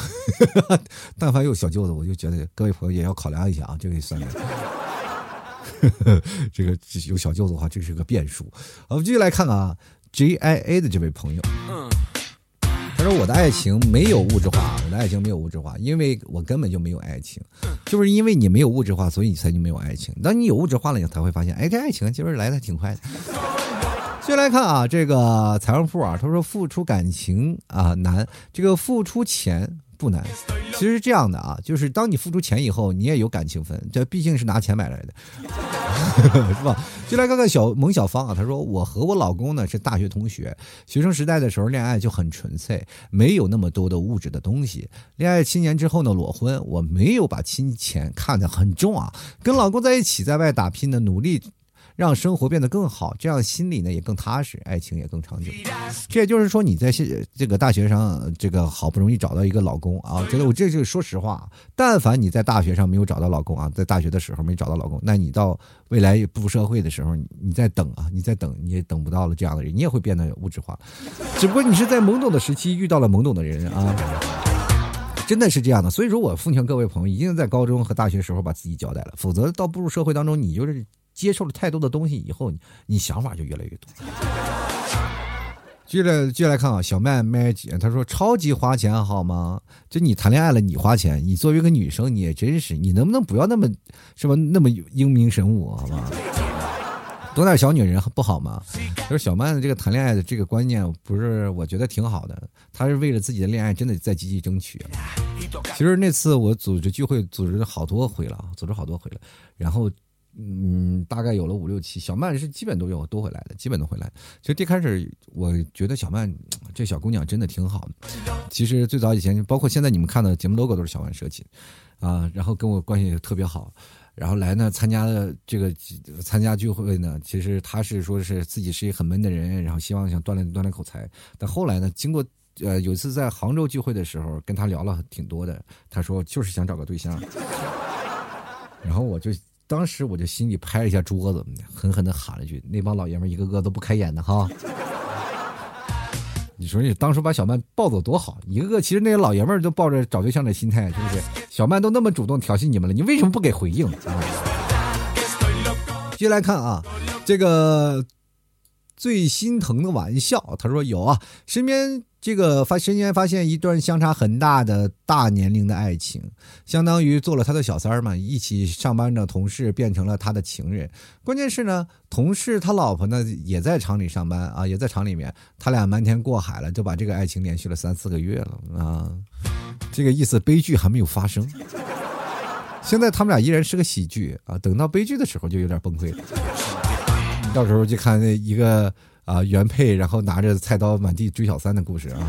道吗？但凡有小舅子，我就觉得各位朋友也要考量一下啊，这个算的。[LAUGHS] 这个有小舅子的话，这是个变数。我们继续来看看啊。J I A 的这位朋友，他说：“我的爱情没有物质化，我的爱情没有物质化，因为我根本就没有爱情，就是因为你没有物质化，所以你才就没有爱情。当你有物质化了，你才会发现，哎，这爱情其实来的挺快的。”接来看啊，这个财务部啊，他说：“付出感情啊难，这个付出钱不难。其实是这样的啊，就是当你付出钱以后，你也有感情分，这毕竟是拿钱买来的，[LAUGHS] 是吧？就来看看小萌小芳啊，她说我和我老公呢是大学同学，学生时代的时候恋爱就很纯粹，没有那么多的物质的东西。恋爱七年之后呢裸婚，我没有把金钱看得很重啊，跟老公在一起在外打拼的努力。让生活变得更好，这样心里呢也更踏实，爱情也更长久。这也就是说，你在现这个大学上，这个好不容易找到一个老公啊，觉得我这就说实话，但凡你在大学上没有找到老公啊，在大学的时候没找到老公，那你到未来步入社会的时候，你在等啊，你在等，你也等不到了这样的人，你也会变得物质化。只不过你是在懵懂的时期遇到了懵懂的人啊，真的是这样的。所以说我奉劝各位朋友，一定在高中和大学时候把自己交代了，否则到步入社会当中，你就是。接受了太多的东西以后，你想法就越来越多。接着接来看啊，小麦麦姐她说超级花钱好吗？就你谈恋爱了，你花钱，你作为一个女生，你也真是，你能不能不要那么是吧？那么英明神武好吗？多点小女人不好吗？就是小曼的这个谈恋爱的这个观念，不是我觉得挺好的。她是为了自己的恋爱，真的在积极争取。其实那次我组织聚会，组织了好多回了啊，组织好多回了，然后。嗯，大概有了五六七，小曼是基本都有都回来的，基本都会来。其实一开始我觉得小曼这小姑娘真的挺好的。其实最早以前，包括现在你们看的节目 logo 都是小曼设计，啊，然后跟我关系也特别好，然后来呢参加的这个参加聚会呢，其实他是说是自己是一个很闷的人，然后希望想锻炼锻炼口才。但后来呢，经过呃有一次在杭州聚会的时候，跟他聊了挺多的，他说就是想找个对象，[LAUGHS] 然后我就。当时我就心里拍了一下桌子，狠狠的喊了句：“那帮老爷们一个个都不开眼的哈！” [LAUGHS] 你说你当初把小曼抱走多好，一个个其实那些老爷们都抱着找对象的心态，是不是？小曼都那么主动调戏你们了，你为什么不给回应？接下来看啊，这个最心疼的玩笑，他说有啊，身边。这个发身边发现一段相差很大的大年龄的爱情，相当于做了他的小三儿嘛，一起上班的同事变成了他的情人。关键是呢，同事他老婆呢也在厂里上班啊，也在厂里面，他俩瞒天过海了，就把这个爱情连续了三四个月了啊。这个意思，悲剧还没有发生。现在他们俩依然是个喜剧啊，等到悲剧的时候就有点崩溃了。到时候就看那一个。啊，原配然后拿着菜刀满地追小三的故事啊！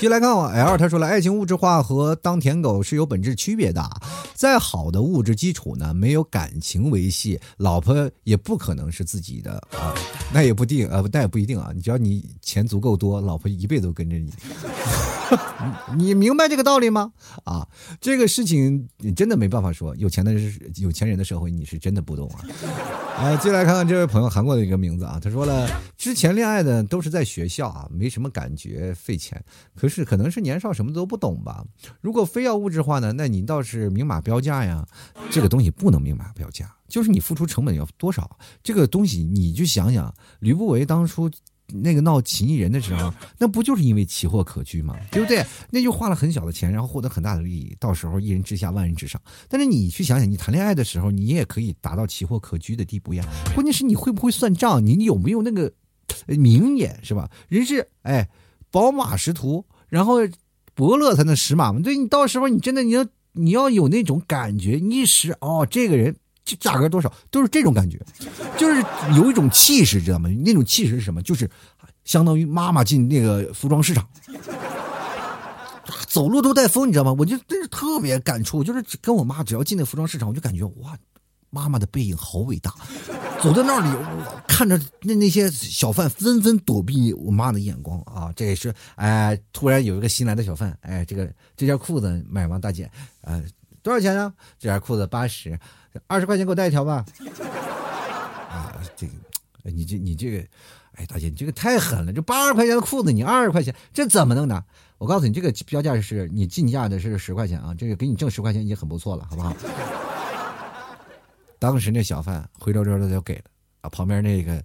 接来看我 L，他说了，爱情物质化和当舔狗是有本质区别的。再好的物质基础呢，没有感情维系，老婆也不可能是自己的啊。那也不定啊，那也不一定啊。你只要你钱足够多，老婆一辈子都跟着你。[LAUGHS] 你明白这个道理吗？啊，这个事情你真的没办法说。有钱的人，有钱人的社会，你是真的不懂啊。啊，[LAUGHS] 接来看看这位朋友韩国的一个名字啊，他说了，之前恋爱的都是在学校啊，没什么感觉，费钱。可是可能是年少，什么都不懂吧。如果非要物质化呢，那你倒是明码标价呀。这个东西不能明码标价，就是你付出成本要多少，这个东西你就想想，吕不韦当初。那个闹起义人的时候，那不就是因为奇货可居吗？对不对？那就花了很小的钱，然后获得很大的利益，到时候一人之下万人之上。但是你去想想，你谈恋爱的时候，你也可以达到奇货可居的地步呀。关键是你会不会算账，你有没有那个明眼，是吧？人是哎，宝马识途，然后伯乐才能识马嘛。对你到时候你真的你要你要有那种感觉，你一识哦，这个人。这价格多少都是这种感觉，就是有一种气势，知道吗？那种气势是什么？就是相当于妈妈进那个服装市场，走路都带风，你知道吗？我就真是特别感触，就是跟我妈只要进那服装市场，我就感觉哇，妈妈的背影好伟大。走在那里，我看着那那些小贩纷纷躲避我妈的眼光啊！这也是哎，突然有一个新来的小贩，哎，这个这件裤子买吗，大姐？呃，多少钱呢？这件裤子八十。二十块钱给我带一条吧。[LAUGHS] 啊，这个，你这你这个，哎，大姐，你这个太狠了！这八十块钱的裤子，你二十块钱，这怎么弄的？我告诉你，这个标价是你进价的是十块钱啊，这个给你挣十块钱已经很不错了，好不好？[LAUGHS] 当时那小贩灰溜溜的就给了啊，旁边那个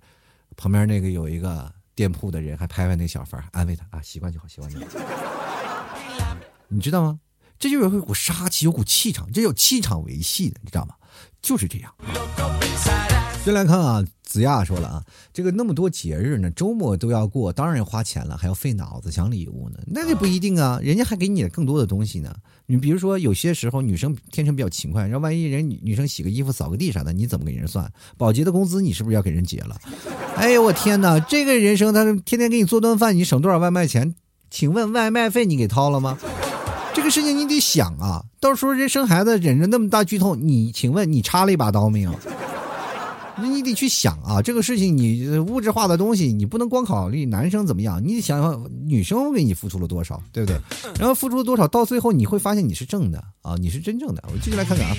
旁边那个有一个店铺的人还拍拍那小贩，安慰他啊，习惯就好，习惯就好。[LAUGHS] 你知道吗？这就有一股杀气，有股气场，这叫气场维系的，你知道吗？就是这样。先来看啊，子亚说了啊，这个那么多节日呢，周末都要过，当然要花钱了，还要费脑子想礼物呢，那就不一定啊，人家还给你更多的东西呢。你比如说，有些时候女生天生比较勤快，然后万一人女女生洗个衣服、扫个地啥的，你怎么给人算？保洁的工资你是不是要给人结了？哎呦我天哪，这个人生他天天给你做顿饭，你省多少外卖钱？请问外卖费你给掏了吗？这个事情你得想啊，到时候人生孩子忍着那么大剧痛，你请问你插了一把刀没有？那 [LAUGHS] 你得去想啊，这个事情你物质化的东西，你不能光考虑男生怎么样，你得想想女生给你付出了多少，对不对？然后付出了多少，到最后你会发现你是正的啊，你是真正的。我继续来看看啊，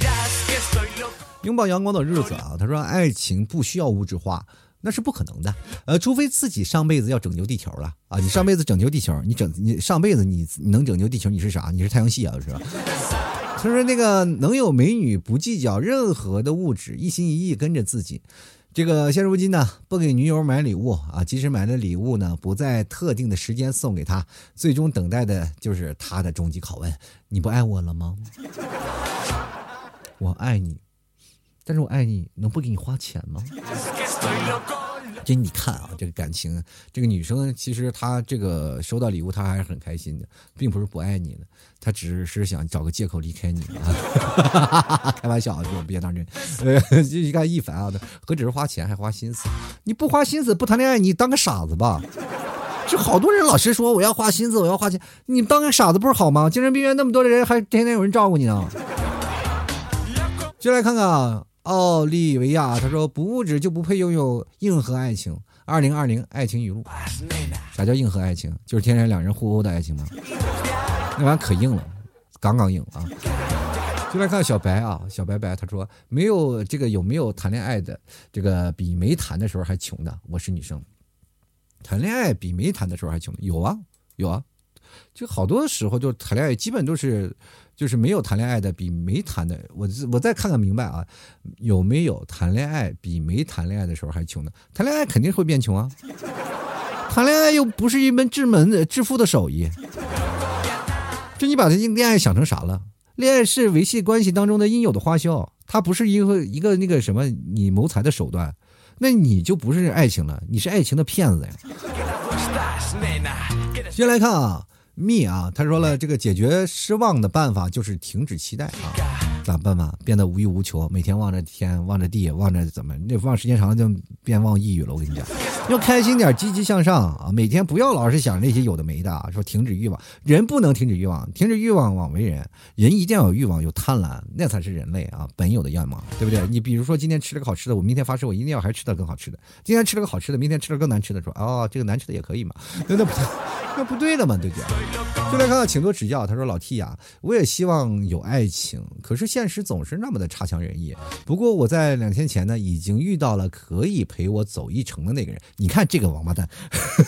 拥抱阳光的日子啊，他说爱情不需要物质化，那是不可能的，呃，除非自己上辈子要拯救地球了啊，你上辈子拯救地球，你整你上辈子你你能拯救地球，你是啥？你是太阳系啊，是吧？他说：“那个能有美女不计较任何的物质，一心一意跟着自己。这个现如今呢，不给女友买礼物啊，即使买了礼物呢，不在特定的时间送给她，最终等待的就是她的终极拷问：你不爱我了吗？我爱你，但是我爱你能不给你花钱吗？” [LAUGHS] 这你看啊，这个感情，这个女生其实她这个收到礼物，她还是很开心的，并不是不爱你的，她只是想找个借口离开你啊。[LAUGHS] 开玩笑，我不想当真。呃，就一看一凡啊，何止是花钱，还花心思。你不花心思，不谈恋爱，你当个傻子吧。这好多人老是说我要花心思，我要花钱，你当个傻子不是好吗？精神病院那么多的人，还天天有人照顾你呢。就来看看啊。奥利维亚他说：“不物质就不配拥有硬核爱情。”二零二零爱情语录，啥叫硬核爱情？就是天天两人互殴的爱情吗？那玩意儿可硬了，杠杠硬啊！就来看小白啊，小白白他说：“没有这个有没有谈恋爱的这个比没谈的时候还穷的？我是女生，谈恋爱比没谈的时候还穷？有啊，有啊，就好多时候就谈恋爱基本都是。”就是没有谈恋爱的比没谈的，我我再看看明白啊，有没有谈恋爱比没谈恋爱的时候还穷的？谈恋爱肯定会变穷啊，谈恋爱又不是一门致门的致富的手艺。就你把这恋爱想成啥了？恋爱是维系关系当中的应有的花销，它不是一个一个那个什么你谋财的手段，那你就不是爱情了，你是爱情的骗子呀。先来看啊。蜜啊，他说了，这个解决失望的办法就是停止期待啊。咋办嘛？变得无欲无求，每天望着天，望着地，望着怎么？那望时间长了就变望抑郁了。我跟你讲，要开心点，积极向上啊！每天不要老是想那些有的没的啊。说停止欲望，人不能停止欲望，停止欲望枉为人。人一定要有欲望，有贪婪，那才是人类啊本有的样貌，对不对？你比如说今天吃了个好吃的，我明天发誓我一定要还吃的更好吃的。今天吃了个好吃的，明天吃了更难吃的，说哦，这个难吃的也可以嘛？那那不那不对的嘛？对不对？就来看看，请多指教。他说老 T 呀，我也希望有爱情，可是现现实总是那么的差强人意。不过我在两天前呢，已经遇到了可以陪我走一程的那个人。你看这个王八蛋，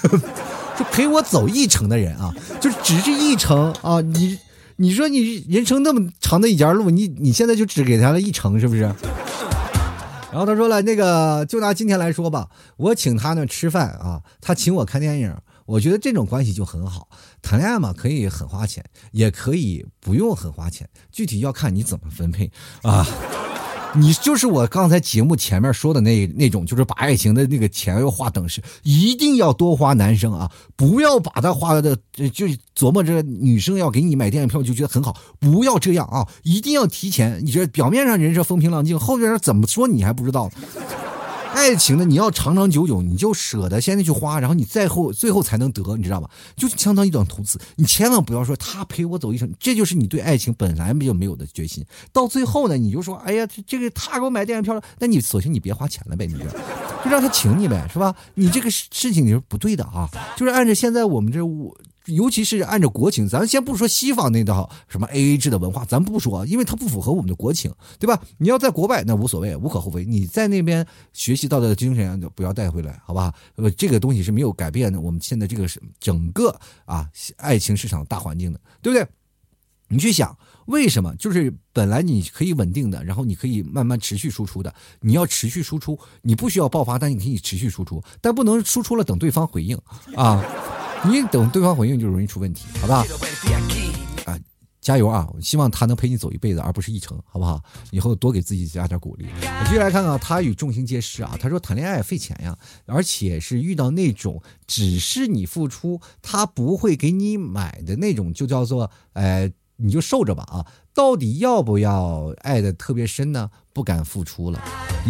[LAUGHS] 就陪我走一程的人啊，就只是一程啊。你你说你人生那么长的一截路，你你现在就只给他了一程，是不是？[LAUGHS] 然后他说了，那个就拿今天来说吧，我请他呢吃饭啊，他请我看电影。我觉得这种关系就很好，谈恋爱嘛，可以很花钱，也可以不用很花钱，具体要看你怎么分配啊。你就是我刚才节目前面说的那那种，就是把爱情的那个钱要花等式，一定要多花男生啊，不要把它花的就琢磨着女生要给你买电影票就觉得很好，不要这样啊，一定要提前。你这表面上人设风平浪静，后边怎么说你还不知道。爱情呢，你要长长久久，你就舍得现在去花，然后你再后最后才能得，你知道吗？就相当于一段投资，你千万不要说他陪我走一生，这就是你对爱情本来就没有的决心。到最后呢，你就说，哎呀，这个他给我买电影票了，那你索性你别花钱了呗，你就就让他请你呗，是吧？你这个事情你是不对的啊，就是按照现在我们这我。尤其是按照国情，咱先不说西方那套什么 A A 制的文化，咱不说，因为它不符合我们的国情，对吧？你要在国外那无所谓，无可厚非。你在那边学习到的精神就不要带回来，好吧？呃，这个东西是没有改变的。我们现在这个是整个啊爱情市场大环境的，对不对？你去想，为什么？就是本来你可以稳定的，然后你可以慢慢持续输出的，你要持续输出，你不需要爆发，但你可以持续输出，但不能输出了等对方回应啊。你等对方回应就容易出问题，好吧？啊，加油啊！希望他能陪你走一辈子，而不是一程，好不好？以后多给自己加点鼓励。我继续来看看，他与众星皆师啊。他说谈恋爱费钱呀，而且是遇到那种只是你付出，他不会给你买的那种，就叫做呃，你就受着吧啊。到底要不要爱的特别深呢？不敢付出了。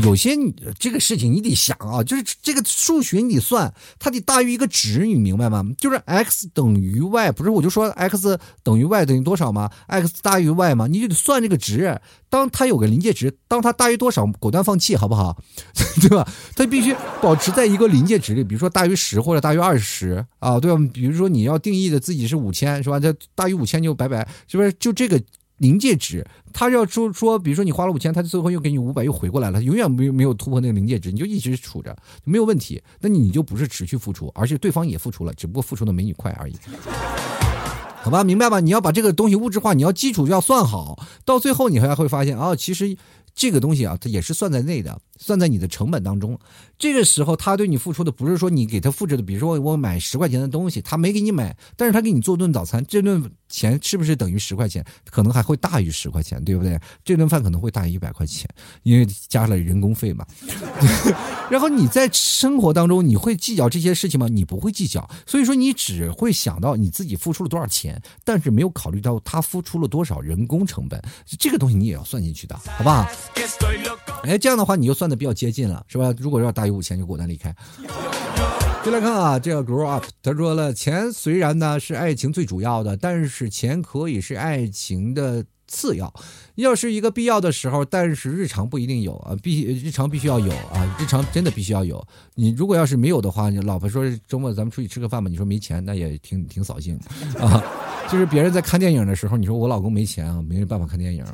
有些你这个事情你得想啊，就是这个数学你得算，它得大于一个值，你明白吗？就是 x 等于 y，不是我就说 x 等于 y 等于多少吗？x 大于 y 吗？你就得算这个值。当它有个临界值，当它大于多少，果断放弃，好不好？[LAUGHS] 对吧？它必须保持在一个临界值里，比如说大于十或者大于二十啊，对吧？比如说你要定义的自己是五千，是吧？这大于五千就拜拜，是不是？就这个。临界值，他要说说，比如说你花了五千，他最后又给你五百，又回过来了，永远没有没有突破那个临界值，你就一直处着，没有问题。那你就不是持续付出，而且对方也付出了，只不过付出的没你快而已。好吧，明白吧？你要把这个东西物质化，你要基础要算好，到最后你还会发现啊，其实这个东西啊，它也是算在内的，算在你的成本当中。这个时候，他对你付出的不是说你给他复制的，比如说我买十块钱的东西，他没给你买，但是他给你做顿早餐，这顿钱是不是等于十块钱？可能还会大于十块钱，对不对？这顿饭可能会大于一百块钱，因为加了人工费嘛。[LAUGHS] 然后你在生活当中，你会计较这些事情吗？你不会计较，所以说你只会想到你自己付出了多少钱，但是没有考虑到他付出了多少人工成本，这个东西你也要算进去的，好不好？哎，这样的话你就算的比较接近了，是吧？如果要大于五千，就果断离开。就来看啊，这个 grow up，他说了，钱虽然呢是爱情最主要的，但是钱可以是爱情的次要。要是一个必要的时候，但是日常不一定有啊，必日常必须要有啊，日常真的必须要有。你如果要是没有的话，你老婆说周末咱们出去吃个饭吧，你说没钱，那也挺挺扫兴啊。就是别人在看电影的时候，你说我老公没钱啊，没办法看电影。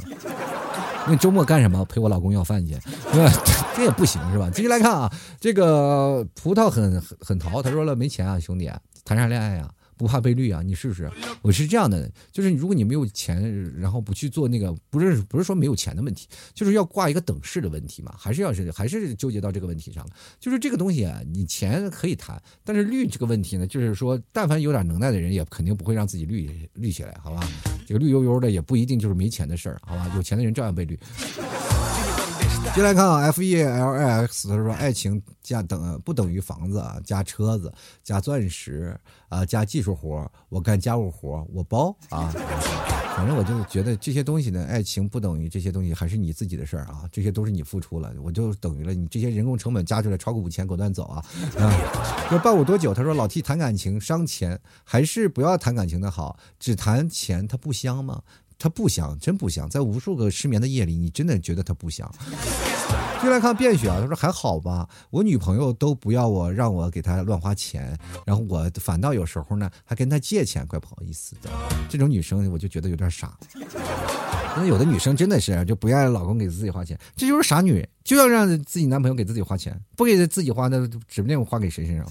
那周末干什么？陪我老公要饭去，是吧？[LAUGHS] 这也不行，是吧？继续来看啊，这个葡萄很很很淘，他说了没钱啊，兄弟，谈啥恋爱呀？不怕被绿啊？你试试。我是这样的，就是如果你没有钱，然后不去做那个，不是不是说没有钱的问题，就是要挂一个等式的问题嘛，还是要是还是纠结到这个问题上了。就是这个东西啊，你钱可以谈，但是绿这个问题呢，就是说，但凡有点能耐的人，也肯定不会让自己绿绿起来，好吧？这个绿油油的也不一定就是没钱的事儿，好吧？有钱的人照样被绿。进来看啊，F E L I X，他说爱情加等不等于房子啊加车子加钻石啊加技术活我干家务活我包啊，反正我就觉得这些东西呢，爱情不等于这些东西，还是你自己的事儿啊，这些都是你付出了，我就等于了你这些人工成本加出来超过五千，果断走啊啊！说伴我多久？他说老 T 谈感情伤钱，还是不要谈感情的好，只谈钱它不香吗？他不香，真不香。在无数个失眠的夜里，你真的觉得他不香。就来看便雪啊，他说还好吧，我女朋友都不要我，让我给她乱花钱，然后我反倒有时候呢还跟她借钱，怪不好意思的。这种女生我就觉得有点傻。那有的女生真的是就不愿意老公给自己花钱，这就是傻女人，就要让自己男朋友给自己花钱，不给自己花，那指不定花给谁身上。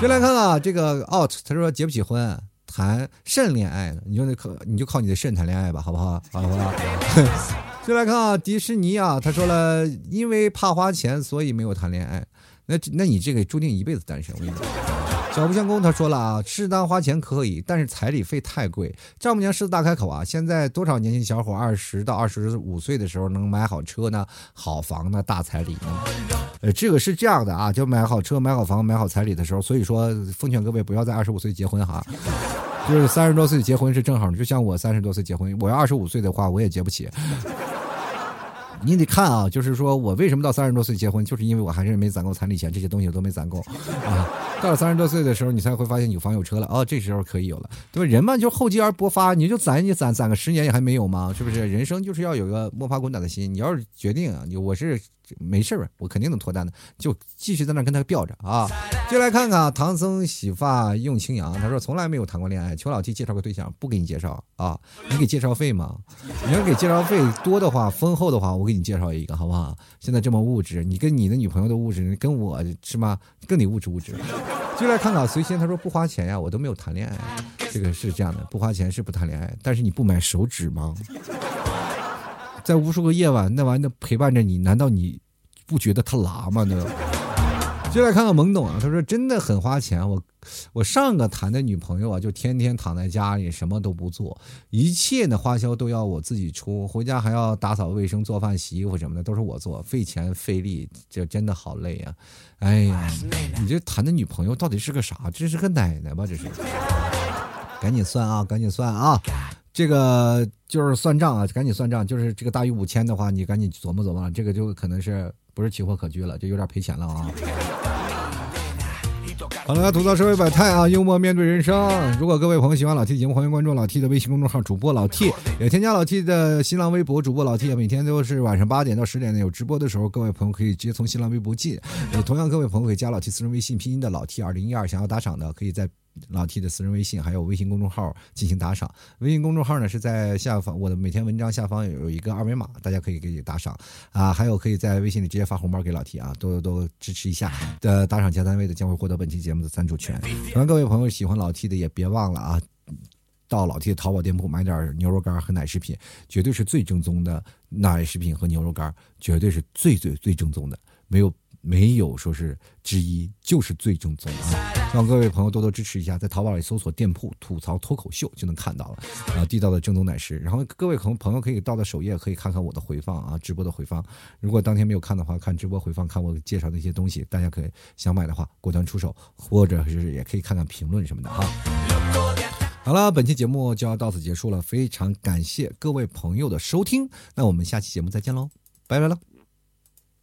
就来看啊，这个 out，他说结不起婚。谈肾恋爱的，你就靠你就靠你的肾谈恋爱吧，好不好？[LAUGHS] 好不好？就来看啊，迪士尼啊，他说了，因为怕花钱，所以没有谈恋爱。那那你这个注定一辈子单身。我跟你讲。小不相公他说了啊，适当花钱可以，但是彩礼费太贵。丈母娘狮子大开口啊，现在多少年轻小伙二十到二十五岁的时候能买好车呢？好房呢？大彩礼呢？呃，这个是这样的啊，就买好车、买好房、买好彩礼的时候，所以说奉劝各位不要在二十五岁结婚哈，就是三十多岁结婚是正好，就像我三十多岁结婚，我要二十五岁的话我也结不起。你得看啊，就是说我为什么到三十多岁结婚，就是因为我还是没攒够彩礼钱，这些东西都没攒够啊。到了三十多岁的时候，你才会发现有房有车了啊，这时候可以有了，对吧？人嘛，就厚积而薄发，你就攒，你攒攒个十年也还没有吗？是不是？人生就是要有个摸爬滚打的心。你要是决定啊，你我是。没事儿我肯定能脱单的，就继续在那跟他吊着啊！就来看看唐僧洗发用清扬，他说从来没有谈过恋爱，求老弟介绍个对象，不给你介绍啊？你给介绍费吗？你要给介绍费多的话，丰厚的话，我给你介绍一个，好不好？现在这么物质，你跟你的女朋友的物质，跟我是吗？更得物质物质。就来看看随心，他说不花钱呀，我都没有谈恋爱，这个是这样的，不花钱是不谈恋爱，但是你不买手指吗？在无数个夜晚，那玩意儿陪伴着你，难道你不觉得他拉吗？呢？就来看看懵懂啊，他说真的很花钱。我我上个谈的女朋友啊，就天天躺在家里什么都不做，一切的花销都要我自己出，回家还要打扫卫生、做饭、洗衣服什么的都是我做，费钱费力，这真的好累啊！哎呀，你这谈的女朋友到底是个啥？这是个奶奶吧？这是？赶紧算啊，赶紧算啊！这个就是算账啊，赶紧算账。就是这个大于五千的话，你赶紧琢磨琢磨，这个就可能是不是期货可居了，就有点赔钱了啊。好了，吐槽社会百态啊，幽默面对人生。如果各位朋友喜欢老 T 的节目，欢迎关注老 T 的微信公众号主播老 T，也添加老 T 的新浪微博主播老 T。每天都是晚上八点到十点有直播的时候，各位朋友可以直接从新浪微博进。也同样，各位朋友可以加老 T 私人微信拼音的老 T 二零一二，想要打赏的可以在。老 T 的私人微信还有微信公众号进行打赏，微信公众号呢是在下方，我的每天文章下方有一个二维码，大家可以给打赏啊，还有可以在微信里直接发红包给老 T 啊，多多支持一下的打赏加单位的将会获得本期节目的赞助权。同样，各位朋友喜欢老 T 的也别忘了啊，到老 T 的淘宝店铺买点牛肉干和奶食品，绝对是最正宗的奶食品和牛肉干，绝对是最最最正宗的，没有。没有说是之一，就是最正宗啊！希望各位朋友多多支持一下，在淘宝里搜索店铺“吐槽脱口秀”就能看到了啊，地道的正宗奶食。然后各位朋朋友可以到的首页可以看看我的回放啊，直播的回放。如果当天没有看的话，看直播回放，看我介绍的一些东西，大家可以想买的话果断出手，或者是也可以看看评论什么的哈。好了，本期节目就要到此结束了，非常感谢各位朋友的收听，那我们下期节目再见喽，拜拜了。